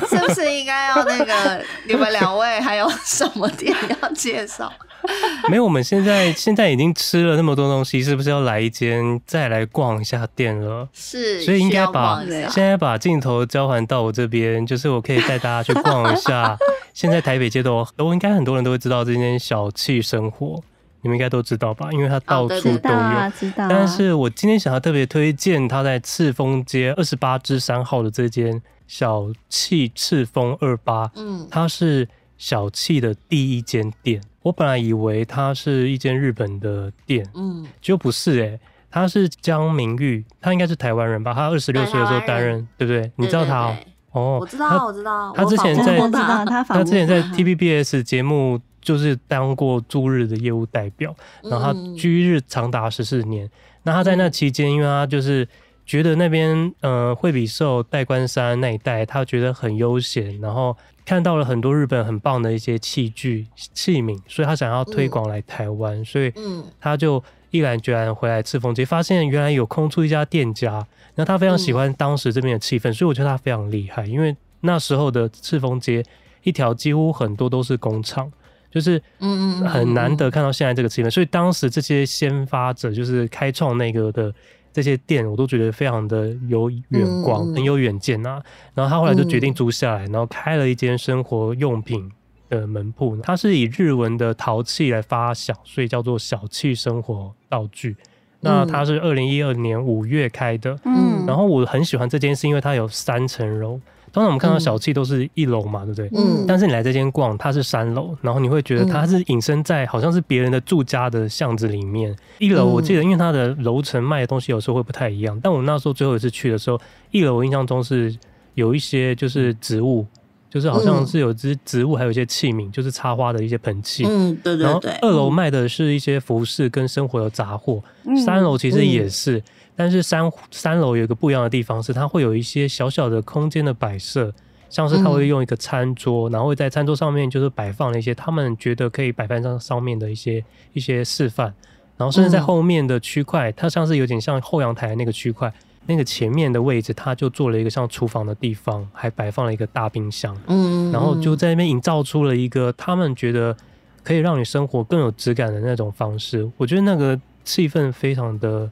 是不是应该要那个你们两位还有什么店要介绍？没有，我们现在现在已经吃了那么多东西，是不是要来一间再来逛一下店了？是，所以应该把现在把镜头交还到我这边，就是我可以带大家去逛一下。现在台北街头都应该很多人都会知道这间小气生活，你们应该都知道吧？因为它到处都有。知道啊，知道。但是我今天想要特别推荐它在赤峰街二十八之三号的这间小气赤峰二八，嗯，它是小气的第一间店。我本来以为它是一间日本的店，嗯，就不是哎、欸，他是江明玉，他应该是台湾人吧？他二十六岁的时候担任，对不对？你知道他、喔？哦，我知道，我知道。他之前在，他他之前在 TVBS 节目就是当过驻日的业务代表，然后他居日长达十四年。那他在那期间，因为他就是觉得那边呃惠比寿、代官山那一带，他觉得很悠闲，然后。看到了很多日本很棒的一些器具器皿，所以他想要推广来台湾，嗯，所以他就毅然决然回来赤峰街，发现原来有空出一家店家，然后他非常喜欢当时这边的气氛，所以我觉得他非常厉害，因为那时候的赤峰街一条几乎很多都是工厂，就是嗯。很难得看到现在这个气氛，所以当时这些先发者就是开创那个的。这些店我都觉得非常的有远光，嗯、很有远见呐。然后他后来就决定租下来，然后开了一间生活用品的门铺。它是以日文的陶器来发想，所以叫做小气生活道具。那它是二零一二年五月开的。嗯，然后我很喜欢这间，是因为它有三层楼。通常我们看到小气都是一楼嘛，对不对？嗯。但是你来这间逛，它是三楼，然后你会觉得它是隐身在好像是别人的住家的巷子里面。一楼我记得，因为它的楼层卖的东西有时候会不太一样。但我那时候最后一次去的时候，一楼我印象中是有一些就是植物，就是好像是有植植物，还有一些器皿，就是插花的一些盆器。嗯，对对对。然后二楼卖的是一些服饰跟生活的杂货。三楼其实也是。但是三三楼有一个不一样的地方是，它会有一些小小的空间的摆设，像是它会用一个餐桌，然后会在餐桌上面就是摆放了一些他们觉得可以摆放上上面的一些一些示范，然后甚至在后面的区块，它像是有点像后阳台的那个区块，那个前面的位置，它就做了一个像厨房的地方，还摆放了一个大冰箱，嗯，然后就在那边营造出了一个他们觉得可以让你生活更有质感的那种方式，我觉得那个气氛非常的。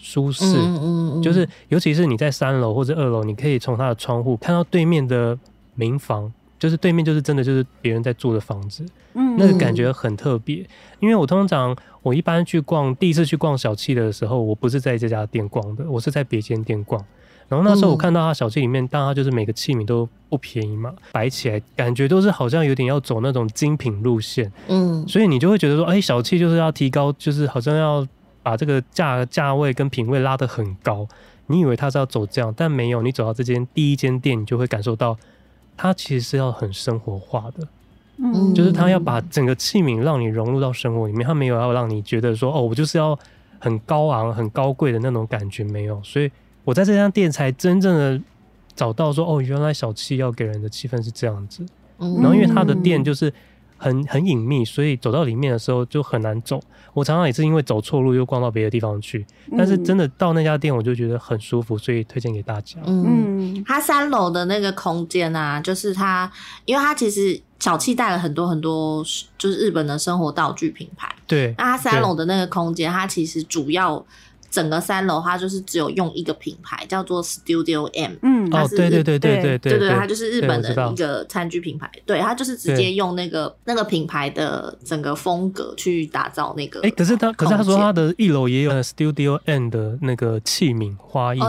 舒适，嗯嗯嗯，就是尤其是你在三楼或者二楼，你可以从它的窗户看到对面的民房，就是对面就是真的就是别人在住的房子，嗯，那个感觉很特别。因为我通常我一般去逛，第一次去逛小气的时候，我不是在这家店逛的，我是在别间店逛。然后那时候我看到它小气里面，当然它就是每个器皿都不便宜嘛，摆起来感觉都是好像有点要走那种精品路线，嗯，所以你就会觉得说，哎，小气就是要提高，就是好像要。把这个价价位跟品味拉得很高，你以为他是要走这样，但没有。你走到这间第一间店，你就会感受到，它其实是要很生活化的，嗯，就是他要把整个器皿让你融入到生活里面，他没有要让你觉得说，哦，我就是要很高昂、很高贵的那种感觉，没有。所以我在这家店才真正的找到说，哦，原来小憩要给人的气氛是这样子。然后因为他的店就是。很很隐秘，所以走到里面的时候就很难走。我常常也是因为走错路，又逛到别的地方去。但是真的到那家店，我就觉得很舒服，所以推荐给大家。嗯，它三楼的那个空间啊，就是它，因为它其实小气带了很多很多，就是日本的生活道具品牌。对，那它三楼的那个空间，它其实主要。整个三楼，它就是只有用一个品牌，叫做 Studio M。嗯，哦，对对对对对对对，它就是日本的一个餐具品牌。对，它就是直接用那个那个品牌的整个风格去打造那个。哎，可是他，可是他说他的一楼也有 Studio M 的那个器皿花艺。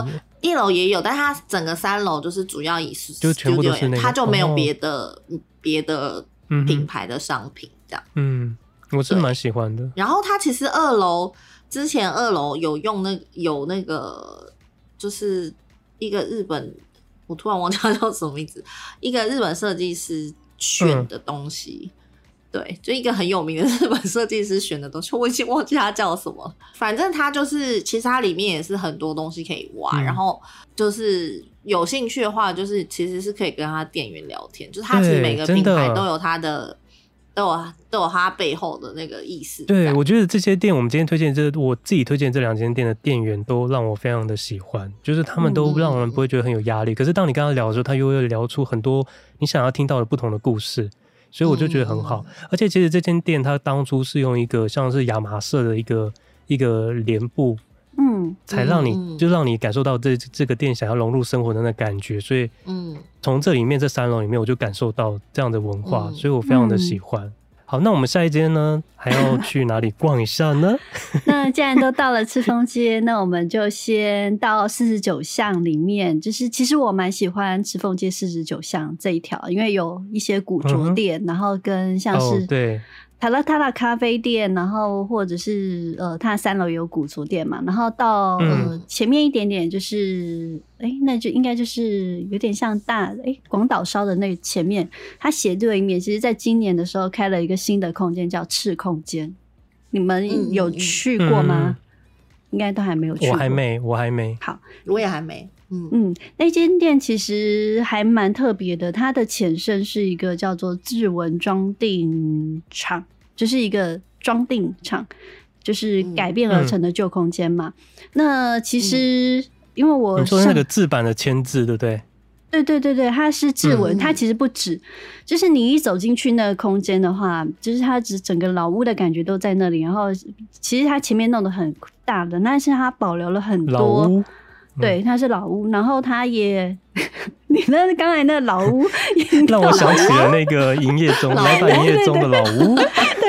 一楼也有，但它整个三楼就是主要以 Studio M，它就没有别的别的品牌的商品这样。嗯，我是蛮喜欢的。然后它其实二楼。之前二楼有用那有那个就是一个日本，我突然忘记他叫什么名字，一个日本设计师选的东西。嗯对，就一个很有名的日本设计师选的东西，我已经忘记他叫什么。反正他就是，其实它里面也是很多东西可以挖。嗯、然后就是有兴趣的话，就是其实是可以跟他店员聊天。就是他其实每个品牌都有他的，的都有都有他背后的那个意思。对，我觉得这些店，我们今天推荐这我自己推荐这两间店的店员都让我非常的喜欢，就是他们都让人不会觉得很有压力。嗯、可是当你跟他聊的时候，他又会聊出很多你想要听到的不同的故事。所以我就觉得很好，嗯、而且其实这间店它当初是用一个像是亚麻色的一个一个帘布，嗯，才让你、嗯、就让你感受到这这个店想要融入生活的那感觉。所以，嗯，从这里面这三楼里面，我就感受到这样的文化，嗯、所以我非常的喜欢。嗯好，那我们下一间呢，还要去哪里逛一下呢？那既然都到了赤峰街，那我们就先到四十九巷里面。就是其实我蛮喜欢赤峰街四十九巷这一条，因为有一些古着店，嗯、然后跟像是、哦、对。塔拉塔拉咖啡店，然后或者是呃，它三楼有古着店嘛，然后到呃前面一点点就是，哎、嗯，那就应该就是有点像大哎广岛烧的那前面，它斜对面，其实在今年的时候开了一个新的空间叫赤空间，你们有去过吗？嗯、应该都还没有去过，我还没，我还没，好，我也还没。嗯嗯，那间店其实还蛮特别的，它的前身是一个叫做志文装订厂，就是一个装订厂，就是改变而成的旧空间嘛。嗯、那其实、嗯、因为我你说那个字版的签字，对不对？对对对对，它是志文，嗯、它其实不止，就是你一走进去那个空间的话，就是它只整个老屋的感觉都在那里。然后其实它前面弄得很大的，但是它保留了很多。对，他是老屋，然后他也，你那刚才那老屋，让我想起了那个营业中，老板营业中的老屋。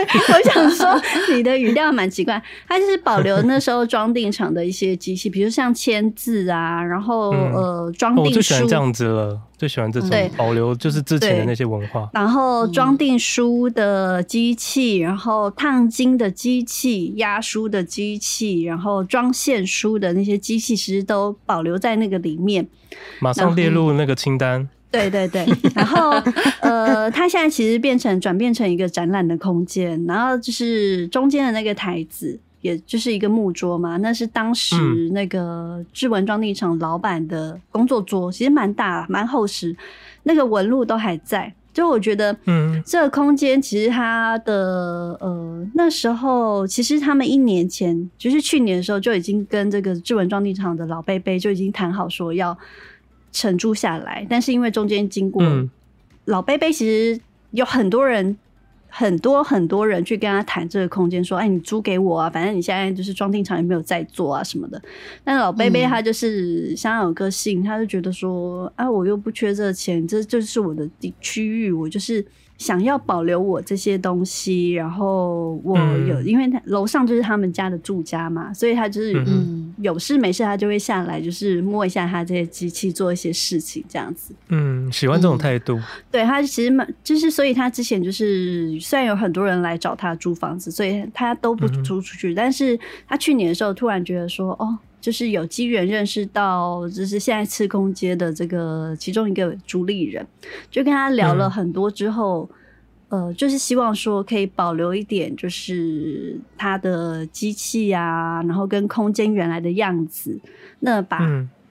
对，我想说 你的语调蛮奇怪，它就是保留那时候装订厂的一些机器，比如像签字啊，然后、嗯、呃装订书。我最喜欢这样子了，最喜欢这种保留就是之前的那些文化。然后装订书的机器，然后烫金的机器，压书的机器，然后装线书的那些机器，其实都保留在那个里面。马上列入那个清单。对对对，然后呃，它现在其实变成转变成一个展览的空间，然后就是中间的那个台子，也就是一个木桌嘛，那是当时那个志文装订厂老板的工作桌，其实蛮大蛮厚实，那个纹路都还在。就我觉得，嗯，这个空间其实它的呃那时候，其实他们一年前就是去年的时候就已经跟这个志文装订厂的老贝贝就已经谈好说要。承租下来，但是因为中间经过老贝贝，其实有很多人，很多很多人去跟他谈这个空间，说：“哎，你租给我啊，反正你现在就是装订厂也没有在做啊什么的。”但老贝贝他就是相当有个性，他就觉得说：“啊，我又不缺这钱，这就是我的区域，我就是。”想要保留我这些东西，然后我有，嗯、因为他楼上就是他们家的住家嘛，所以他就是嗯，有事没事他就会下来，就是摸一下他这些机器，做一些事情这样子。嗯，喜欢这种态度。嗯、对他其实蛮就是，所以他之前就是虽然有很多人来找他租房子，所以他都不租出去，嗯、但是他去年的时候突然觉得说，哦。就是有机缘认识到，就是现在赤空街的这个其中一个主理人，就跟他聊了很多之后，嗯、呃，就是希望说可以保留一点，就是他的机器啊，然后跟空间原来的样子，那把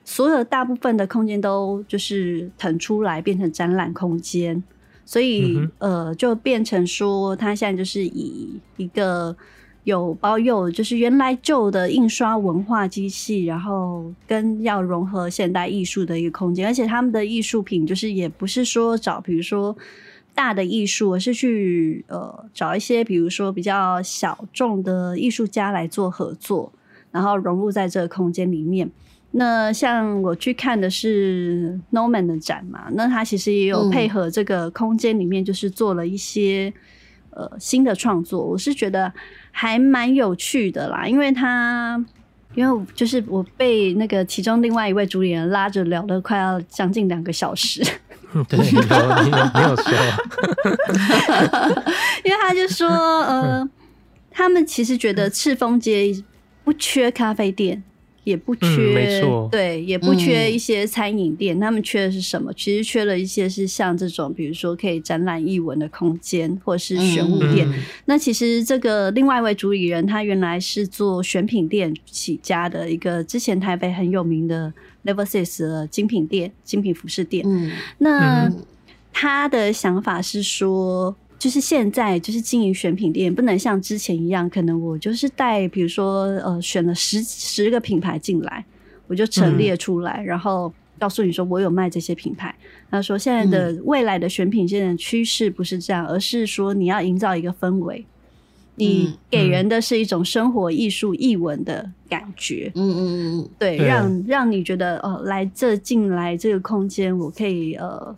所有大部分的空间都就是腾出来变成展览空间，所以、嗯、呃，就变成说他现在就是以一个。有保有就是原来旧的印刷文化机器，然后跟要融合现代艺术的一个空间，而且他们的艺术品就是也不是说找比如说大的艺术，而是去呃找一些比如说比较小众的艺术家来做合作，然后融入在这个空间里面。那像我去看的是 Norman 的展嘛，那他其实也有配合这个空间里面，就是做了一些。呃，新的创作，我是觉得还蛮有趣的啦，因为他，因为就是我被那个其中另外一位主理人拉着聊了快要将近两个小时。对，没有没有说，因为他就说，呃，他们其实觉得赤峰街不缺咖啡店。也不缺，嗯、没错，对，也不缺一些餐饮店。嗯、他们缺的是什么？其实缺了一些是像这种，比如说可以展览艺文的空间，或者是玄武店。嗯、那其实这个另外一位主理人，他原来是做选品店起家的一个，之前台北很有名的 Level Six 的精品店、精品服饰店。嗯，那、嗯、他的想法是说。就是现在，就是经营选品店，不能像之前一样，可能我就是带，比如说，呃，选了十十个品牌进来，我就陈列出来，嗯、然后告诉你说我有卖这些品牌。他说现在的未来的选品店的趋势不是这样，而是说你要营造一个氛围，你给人的是一种生活艺术艺文的感觉。嗯嗯嗯嗯，对，让让你觉得哦、呃，来这进来这个空间，我可以呃。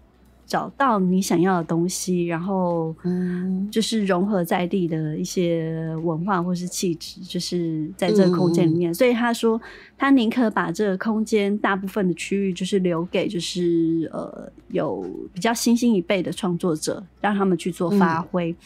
找到你想要的东西，然后嗯，就是融合在地的一些文化或是气质，就是在这个空间里面。嗯、所以他说，他宁可把这个空间大部分的区域，就是留给就是呃有比较新兴一辈的创作者，让他们去做发挥。嗯、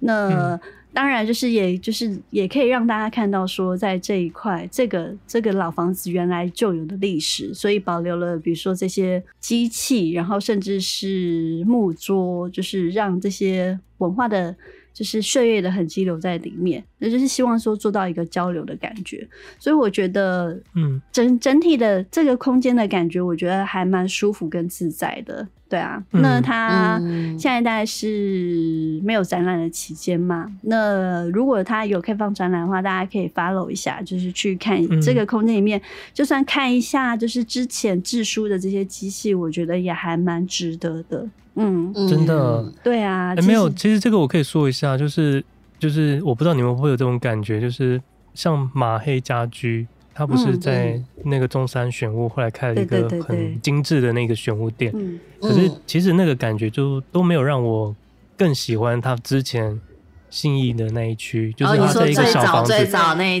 那。嗯当然，就是也就是也可以让大家看到说，在这一块，这个这个老房子原来就有的历史，所以保留了，比如说这些机器，然后甚至是木桌，就是让这些文化的。就是岁月的痕迹留在里面，那就是希望说做到一个交流的感觉，所以我觉得，嗯，整整体的这个空间的感觉，我觉得还蛮舒服跟自在的，对啊。嗯、那他现在大概是没有展览的期间嘛？那如果他有开放展览的话，大家可以 follow 一下，就是去看这个空间里面，嗯、就算看一下就是之前制书的这些机器，我觉得也还蛮值得的。嗯，真的，对啊，欸、没有，其实这个我可以说一下，就是就是，我不知道你们会不会有这种感觉，就是像马黑家居，他不是在那个中山选物，后来开了一个很精致的那个选物店，嗯、可是其实那个感觉就都没有让我更喜欢他之前。信义的那一区，就是他在一个小房子，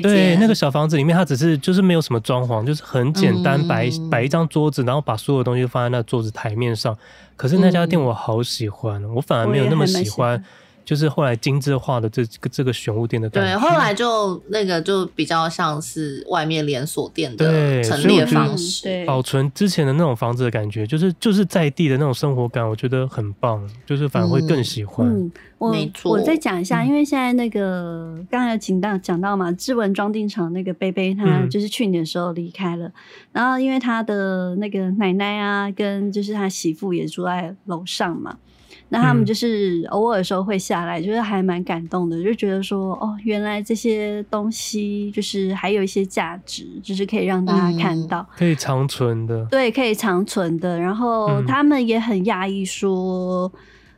对，那个小房子里面，他只是就是没有什么装潢，就是很简单，摆摆一张桌子，然后把所有东西放在那桌子台面上。可是那家店我好喜欢，我反而没有那么喜欢。就是后来精致化的这个这个玄武店的感觉，对，后来就那个就比较像是外面连锁店的陈列方式，对，保存之前的那种房子的感觉，就是就是在地的那种生活感，我觉得很棒，就是反而会更喜欢。嗯，我我再讲一下，因为现在那个刚才有讲到讲到嘛，志文装订厂那个贝贝，他就是去年的时候离开了，嗯、然后因为他的那个奶奶啊，跟就是他媳妇也住在楼上嘛。那他们就是偶尔时候会下来，就是还蛮感动的，就觉得说哦，原来这些东西就是还有一些价值，就是可以让大家看到，可以长存的，对，可以长存的。然后他们也很讶异说。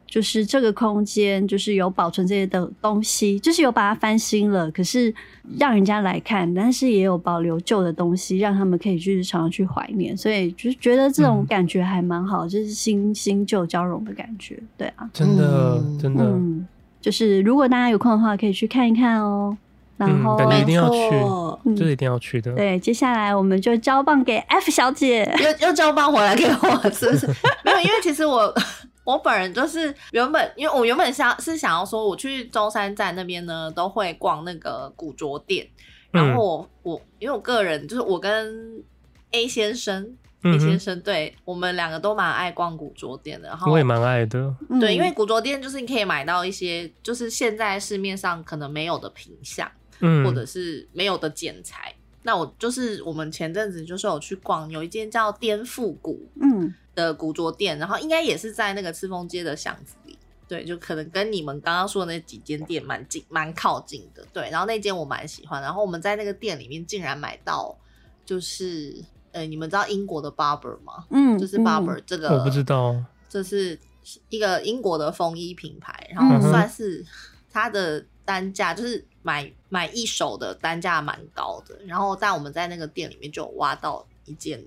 就是这个空间，就是有保存这些的东西，就是有把它翻新了，可是让人家来看，但是也有保留旧的东西，让他们可以去常常去怀念，所以就是觉得这种感觉还蛮好，嗯、就是新新旧交融的感觉，对啊，真的真的，嗯，就是如果大家有空的话，可以去看一看哦、喔。然后，感觉一定要去，这、是、一定要去的。对，接下来我们就交棒给 F 小姐，又又交棒回来给我，是不是？没有，因为其实我。我本人就是原本，因为我原本想是想要说，我去中山站那边呢，都会逛那个古着店。然后我，我因为我个人就是我跟 A 先生、嗯、，A 先生，对我们两个都蛮爱逛古着店的。然后我也蛮爱的。对，因为古着店就是你可以买到一些，就是现在市面上可能没有的品相，嗯，或者是没有的剪裁。那我就是我们前阵子就是有去逛，有一间叫颠覆古，嗯。的古着店，然后应该也是在那个赤峰街的巷子里，对，就可能跟你们刚刚说的那几间店蛮近、蛮靠近的，对。然后那间我蛮喜欢，然后我们在那个店里面竟然买到，就是呃，你们知道英国的 Barbour 吗？嗯，就是 Barbour 这个，我不知道，这是一个英国的风衣品牌，然后算是它的单价，就是买买一手的单价蛮高的。然后但我们在那个店里面就有挖到一件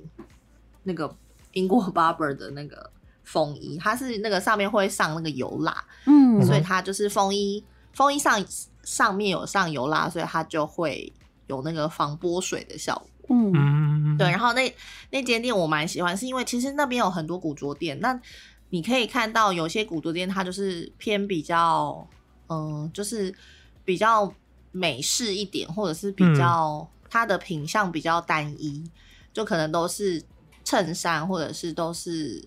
那个。英国 Barbour 的那个风衣，它是那个上面会上那个油蜡，嗯，所以它就是风衣，风衣上上面有上油蜡，所以它就会有那个防泼水的效果，嗯，对。然后那那间店我蛮喜欢，是因为其实那边有很多古着店，那你可以看到有些古着店它就是偏比较，嗯，就是比较美式一点，或者是比较。嗯它的品相比较单一，就可能都是衬衫或者是都是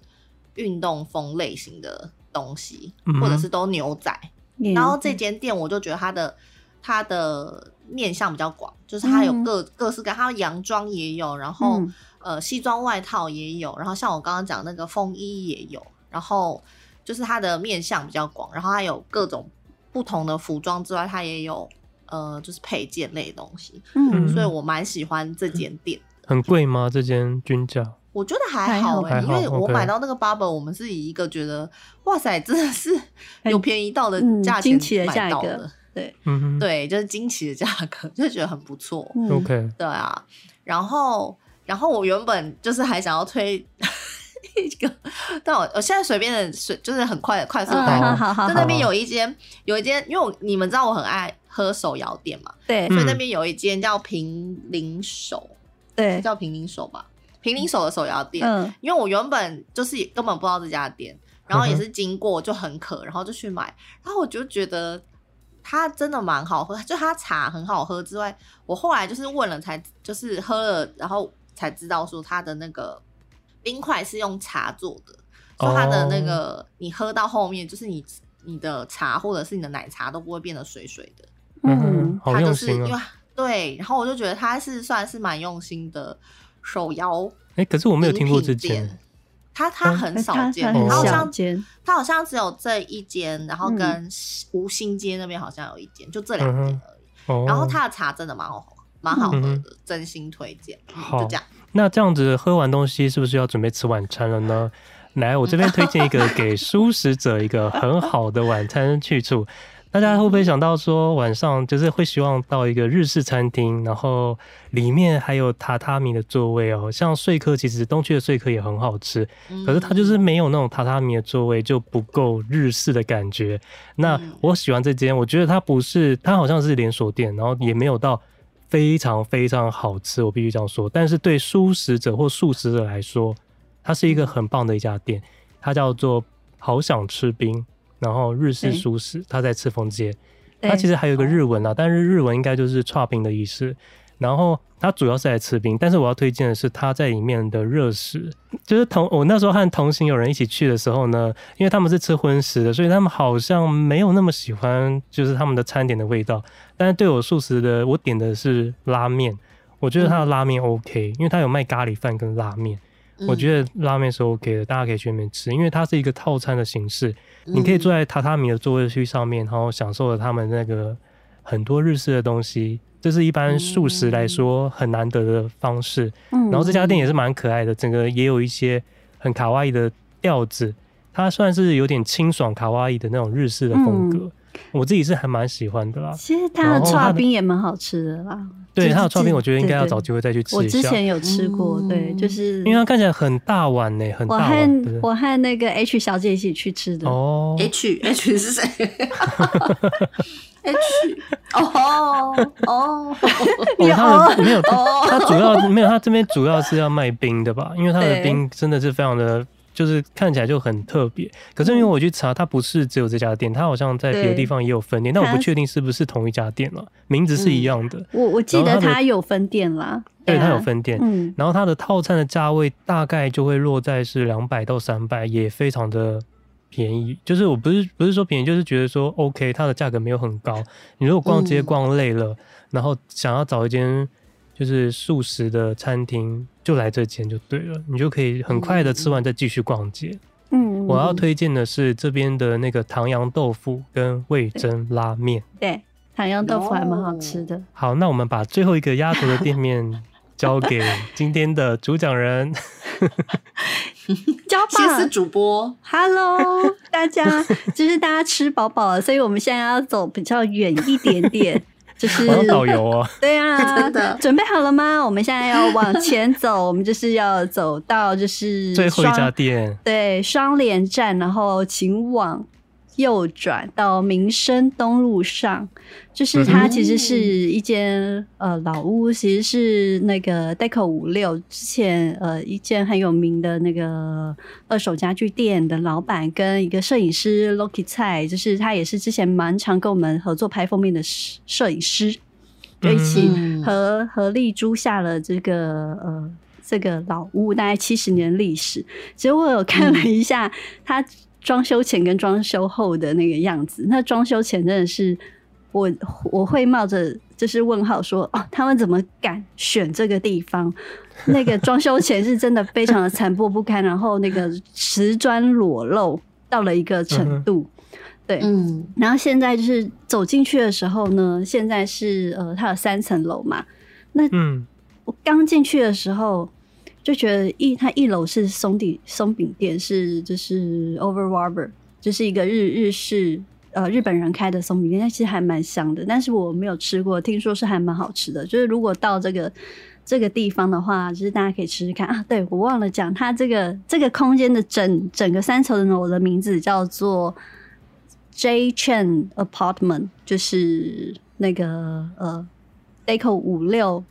运动风类型的东西，嗯、或者是都牛仔。嗯、然后这间店我就觉得它的它的面向比较广，就是它有各、嗯、各式各样，它洋装也有，然后、嗯、呃西装外套也有，然后像我刚刚讲那个风衣也有，然后就是它的面向比较广，然后它有各种不同的服装之外，它也有。呃，就是配件类的东西，嗯，所以我蛮喜欢这间店。很贵吗？这间均价？我觉得还好哎、欸，因为我买到那个 Barbour，我们是以一个觉得哇塞，真的是有便宜到的价钱买到的，对，嗯对，就是惊奇的价格，就觉得很不错。OK，、嗯、对啊，然后，然后我原本就是还想要推。一个，但我我现在随便的随就是很快的快速带过，在那边。有一间有一间，因为我你们知道我很爱喝手摇店嘛，对，所以那边有一间叫平林手，对，叫平林手吧，平林手的手摇店，嗯，因为我原本就是根本不知道这家店，然后也是经过就很渴，然后就去买，然后我就觉得它真的蛮好喝，就它茶很好喝之外，我后来就是问了才就是喝了，然后才知道说它的那个。冰块是用茶做的，所以它的那个你喝到后面，就是你你的茶或者是你的奶茶都不会变得水水的。嗯，它就是因为对，然后我就觉得它是算是蛮用心的手摇。哎，可是我没有听过这间，它它很少见，它好像它好像只有这一间，然后跟吴兴街那边好像有一间，就这两间而已。然后它的茶真的蛮好喝，蛮好喝的，真心推荐。就这样。那这样子喝完东西是不是要准备吃晚餐了呢？来，我这边推荐一个 给蔬食者一个很好的晚餐去处。大家会不会想到说晚上就是会希望到一个日式餐厅，然后里面还有榻榻米的座位哦？像睡客，其实东区的睡客也很好吃，可是它就是没有那种榻榻米的座位，就不够日式的感觉。那我喜欢这间，我觉得它不是，它好像是连锁店，然后也没有到。非常非常好吃，我必须这样说。但是对素食者或素食者来说，它是一个很棒的一家店。它叫做好想吃冰，然后日式熟食，它在赤峰街。它其实还有一个日文啊，但是日文应该就是剉冰的意思。然后它主要是来吃冰，但是我要推荐的是它在里面的热食。就是同我那时候和同行有人一起去的时候呢，因为他们是吃荤食的，所以他们好像没有那么喜欢就是他们的餐点的味道。但是对我素食的，我点的是拉面，我觉得它的拉面 OK，因为它有卖咖喱饭跟拉面，我觉得拉面是 OK 的，大家可以去那边吃，因为它是一个套餐的形式，你可以坐在榻榻米的座位区上面，然后享受了他们那个很多日式的东西，这是一般素食来说很难得的方式。然后这家店也是蛮可爱的，整个也有一些很卡哇伊的调子，它算是有点清爽卡哇伊的那种日式的风格。我自己是还蛮喜欢的啦。其实它的剉冰也蛮好吃的啦。对，它的剉冰，我觉得应该要找机会再去吃一下。我之前有吃过，对，就是因为它看起来很大碗呢，很大碗。我和我和那个 H 小姐一起去吃的。哦，H H 是谁？H 哦哦，哦，他的没有，他主要没有，他这边主要是要卖冰的吧？因为他的冰真的是非常的。就是看起来就很特别，可是因为我去查，它不是只有这家店，它好像在别的地方也有分店，但我不确定是不是同一家店了，名字是一样的。我我记得它有分店啦，对，它有分店。嗯，然后它的套餐的价位大概就会落在是两百到三百，也非常的便宜。就是我不是不是说便宜，就是觉得说 OK，它的价格没有很高。你如果逛街逛累了，然后想要找一间。就是素食的餐厅，就来这间就对了，你就可以很快的吃完再继续逛街。嗯，我要推荐的是这边的那个唐扬豆腐跟味噌拉面。对，唐扬豆腐还蛮好吃的。好，那我们把最后一个压轴的店面交给今天的主讲人，交吧，是主播。Hello，大家，就是大家吃饱饱了，所以我们现在要走比较远一点点。就是导游啊，对啊，真的准备好了吗？我们现在要往前走，我们就是要走到就是最后一家店，对，双连站，然后请往。右转到民生东路上，就是它其实是一间呃老屋，其实是那个 Deco 五六之前呃一间很有名的那个二手家具店的老板跟一个摄影师 Loki 蔡，就是他也是之前蛮常跟我们合作拍封面的摄影师。就一起合合力租下了这个呃这个老屋，大概七十年历史。其实我有看了一下它装修前跟装修后的那个样子，那装修前真的是我我会冒着就是问号说哦，他们怎么敢选这个地方？那个装修前是真的非常的残破不堪，然后那个瓷砖裸露到了一个程度。对，嗯，然后现在就是走进去的时候呢，现在是呃，它有三层楼嘛。那嗯，我刚进去的时候就觉得一，它一楼是松底松饼店，是就是 Over Warber，就是一个日日式呃日本人开的松饼店，它其实还蛮香的，但是我没有吃过，听说是还蛮好吃的。就是如果到这个这个地方的话，就是大家可以吃吃看啊。对，我忘了讲，它这个这个空间的整整个三层楼的名字叫做。J Chen Apartment 就是那个呃，Deco 五六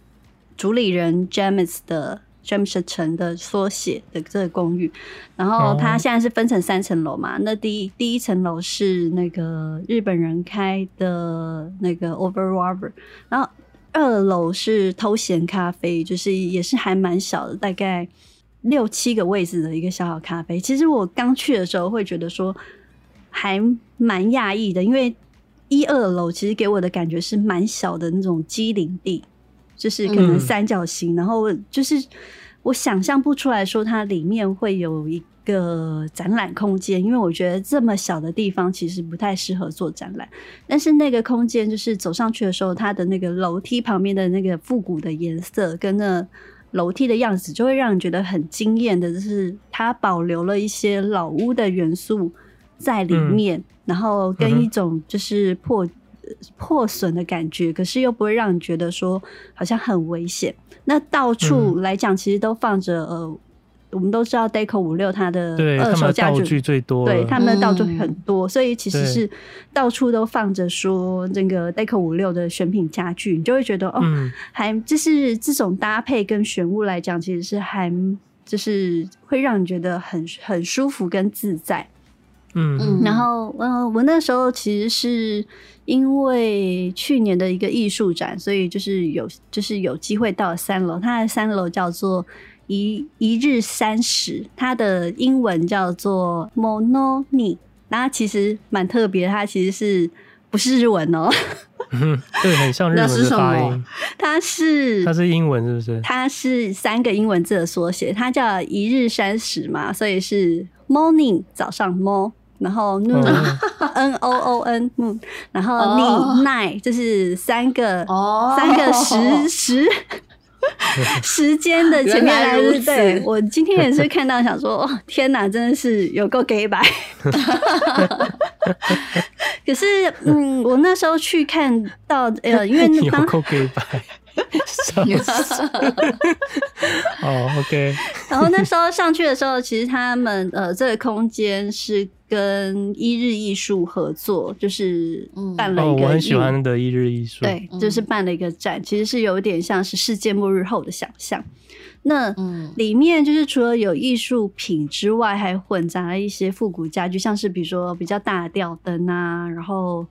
主理人 James 的 James 城的缩写的这个公寓，然后它现在是分成三层楼嘛，那第一第一层楼是那个日本人开的那个 Over Barber，然后二楼是偷闲咖啡，就是也是还蛮小的，大概六七个位置的一个小小咖啡。其实我刚去的时候会觉得说。还蛮讶异的，因为一二楼其实给我的感觉是蛮小的那种机灵地，就是可能三角形，嗯、然后就是我想象不出来说它里面会有一个展览空间，因为我觉得这么小的地方其实不太适合做展览。但是那个空间就是走上去的时候，它的那个楼梯旁边的那个复古的颜色跟那楼梯的样子，就会让人觉得很惊艳的，就是它保留了一些老屋的元素。在里面，嗯、然后跟一种就是破、嗯、破损的感觉，可是又不会让你觉得说好像很危险。那到处来讲，其实都放着呃，我们都知道 Deco 五六它的二手家具最多，对，他们的道具很多，嗯、所以其实是到处都放着说这个 Deco 五六的选品家具，你就会觉得哦，嗯、还就是这种搭配跟选物来讲，其实是还就是会让你觉得很很舒服跟自在。嗯，然后，呃，我那时候其实是因为去年的一个艺术展，所以就是有就是有机会到三楼。它的三楼叫做一一日三十，它的英文叫做 Mononi，那其实蛮特别，它其实是不是日文哦？对，很像日文的发音。它是它是英文是不是？它是三个英文字的缩写，它叫一日三十嘛，所以是 Morning 早上 Mo。然后 noon，n o o n，嗯，然后 night，就是三个三个时时 时间的前面来是对。我今天也是看到想说，天哪，真的是有够假掰。可是，嗯，我那时候去看到，呃，因为那有够 哦，OK。然后那时候上去的时候，其实他们呃，这个空间是跟一日艺术合作，就是办了一个、嗯哦。我很喜欢的一日艺术。对，就是办了一个展，其实是有点像是世界末日后的想象。那里面就是除了有艺术品之外，还混杂了一些复古家具，像是比如说比较大的吊灯啊，然后。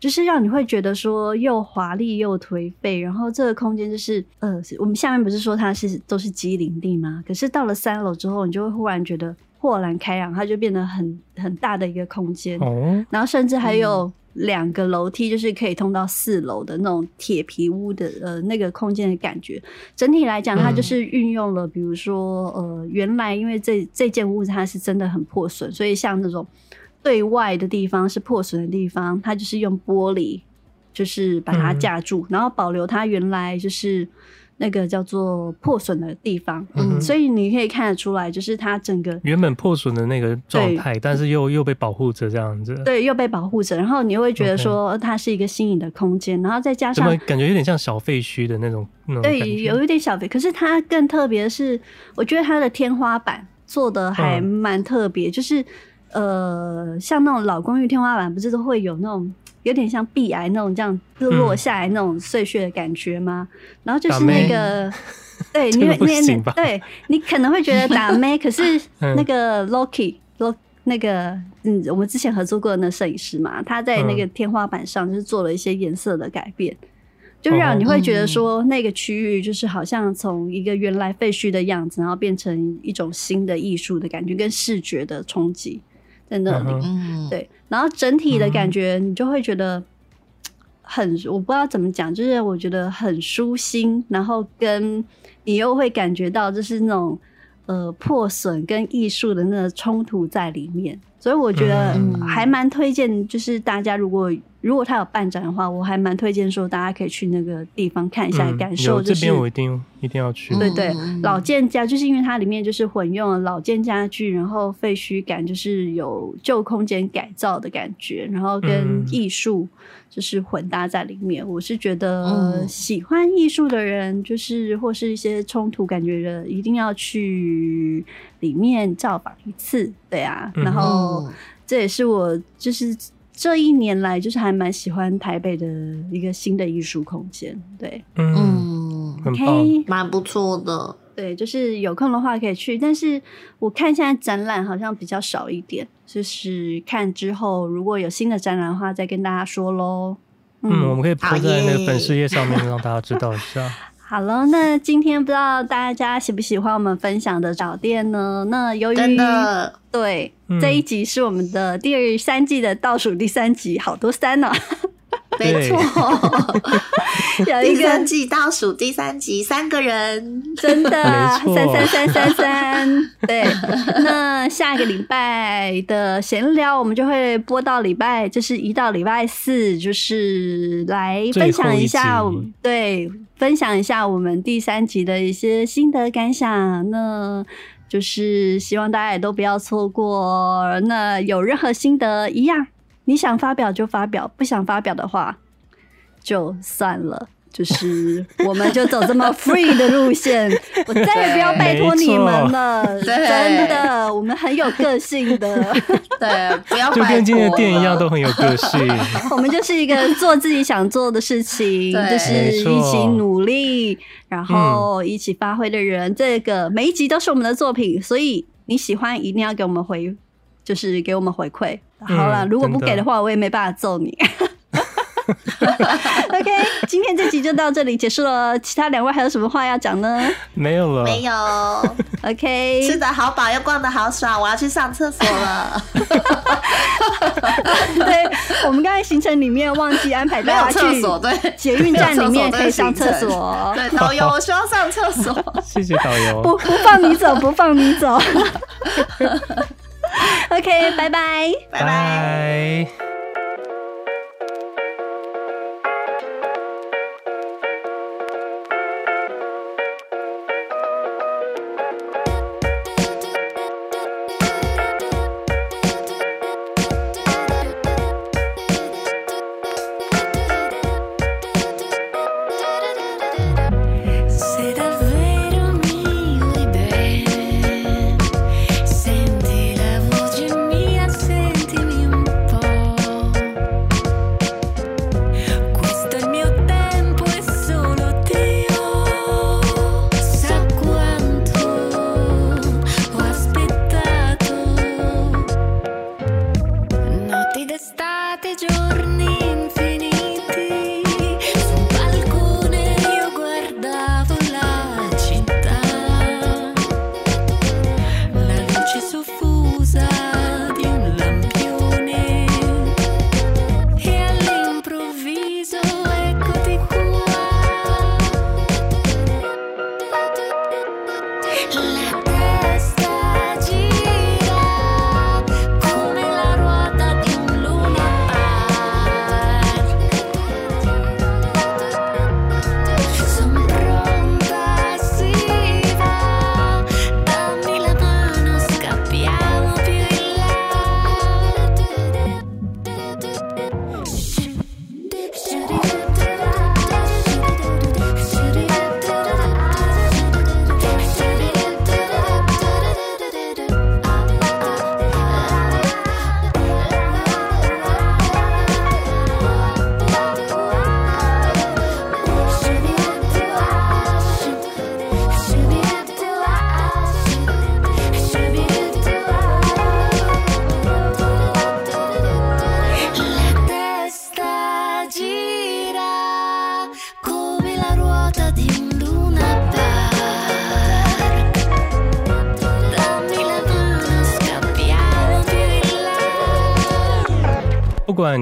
就是让你会觉得说又华丽又颓废，然后这个空间就是呃，我们下面不是说它是都是机灵地吗？可是到了三楼之后，你就会忽然觉得豁然开朗，它就变得很很大的一个空间，哦、然后甚至还有两个楼梯，就是可以通到四楼的那种铁皮屋的呃那个空间的感觉。整体来讲，它就是运用了，比如说呃，原来因为这这间屋子它是真的很破损，所以像那种。对外的地方是破损的地方，它就是用玻璃，就是把它架住，嗯、然后保留它原来就是那个叫做破损的地方。嗯，嗯，所以你可以看得出来，就是它整个原本破损的那个状态，但是又又被保护着这样子。对，又被保护着，然后你会觉得说它是一个新颖的空间，然后再加上感觉有点像小废墟的那种。对，有一点小废，可是它更特别的是，我觉得它的天花板做的还蛮特别，嗯、就是。呃，像那种老公寓天花板，不是都会有那种有点像壁癌那种这样落下来那种碎屑的感觉吗？嗯、然后就是那个，对，你会你对，你可能会觉得打咩，可是那个 Loki Loki 那个嗯，我们之前合作过的那摄影师嘛，他在那个天花板上就是做了一些颜色的改变，就让你会觉得说那个区域就是好像从一个原来废墟的样子，然后变成一种新的艺术的感觉，跟视觉的冲击在那里。嗯，对，然后整体的感觉你就会觉得很，我不知道怎么讲，就是我觉得很舒心，然后跟你又会感觉到就是那种呃破损跟艺术的那个冲突在里面，所以我觉得还蛮推荐，就是大家如果。如果他有办展的话，我还蛮推荐说大家可以去那个地方看一下，感受就是。这边我一定一定要去。对对，老建家就是因为它里面就是混用了老建家具，然后废墟感就是有旧空间改造的感觉，然后跟艺术就是混搭在里面。我是觉得喜欢艺术的人，就是或是一些冲突感觉的，一定要去里面造访一次。对啊，然后这也是我就是。这一年来，就是还蛮喜欢台北的一个新的艺术空间，对，嗯，OK，蛮不错的，对，就是有空的话可以去。但是我看现在展览好像比较少一点，就是看之后如果有新的展览的话，再跟大家说喽。嗯，嗯，我们可以铺在那个粉丝页上面，让大家知道一下。好了，那今天不知道大家喜不喜欢我们分享的找店呢？那由于对、嗯、这一集是我们的第二三季的倒数第三集，好多三呢、啊。没错，有一个第三季倒数第三集，三个人，真的 三三三三三。对，那下一个礼拜的闲聊，我们就会播到礼拜，就是一到礼拜四，就是来分享一下，一对，分享一下我们第三集的一些心得感想。那就是希望大家也都不要错过。那有任何心得，一样。你想发表就发表，不想发表的话就算了。就是 我们就走这么 free 的路线，我再也不要拜托你们了。真的，我们很有个性的。对，不要就跟今天的店一样，都很有个性。我们就是一个做自己想做的事情，就是一起努力，然后一起发挥的人。这个每一集都是我们的作品，所以你喜欢一定要给我们回，就是给我们回馈。好了，如果不给的话，我也没办法揍你。OK，今天这集就到这里结束了。其他两位还有什么话要讲呢？没有了，没有。OK，吃的好饱又逛的好爽，我要去上厕所了。对，我们刚才行程里面忘记安排大家去厕所，对，捷运站里面可以上厕所。对，导游，我需要上厕所。谢谢导游。不不放你走，不放你走。OK，拜拜，拜拜。giorni.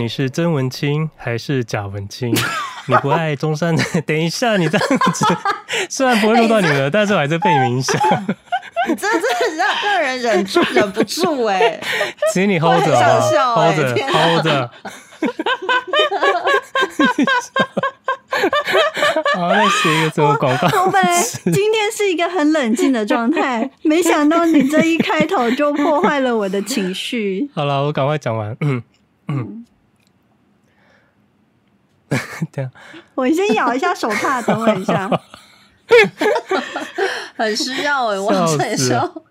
你是真文青还是假文青，你不爱中山的，等一下你这样子，虽然不会录到你了，但是我还是被你们影响。你真的真的让让人忍住忍不住哎、欸！请你 hold 着？hold 着 hold 着。好，再写一个什么广告？我本来今天是一个很冷静的状态，没想到你这一开头就破坏了我的情绪。好了，我赶快讲完。嗯嗯。这样，我先咬一下手帕，等我一下。很需要哎、欸，我这时候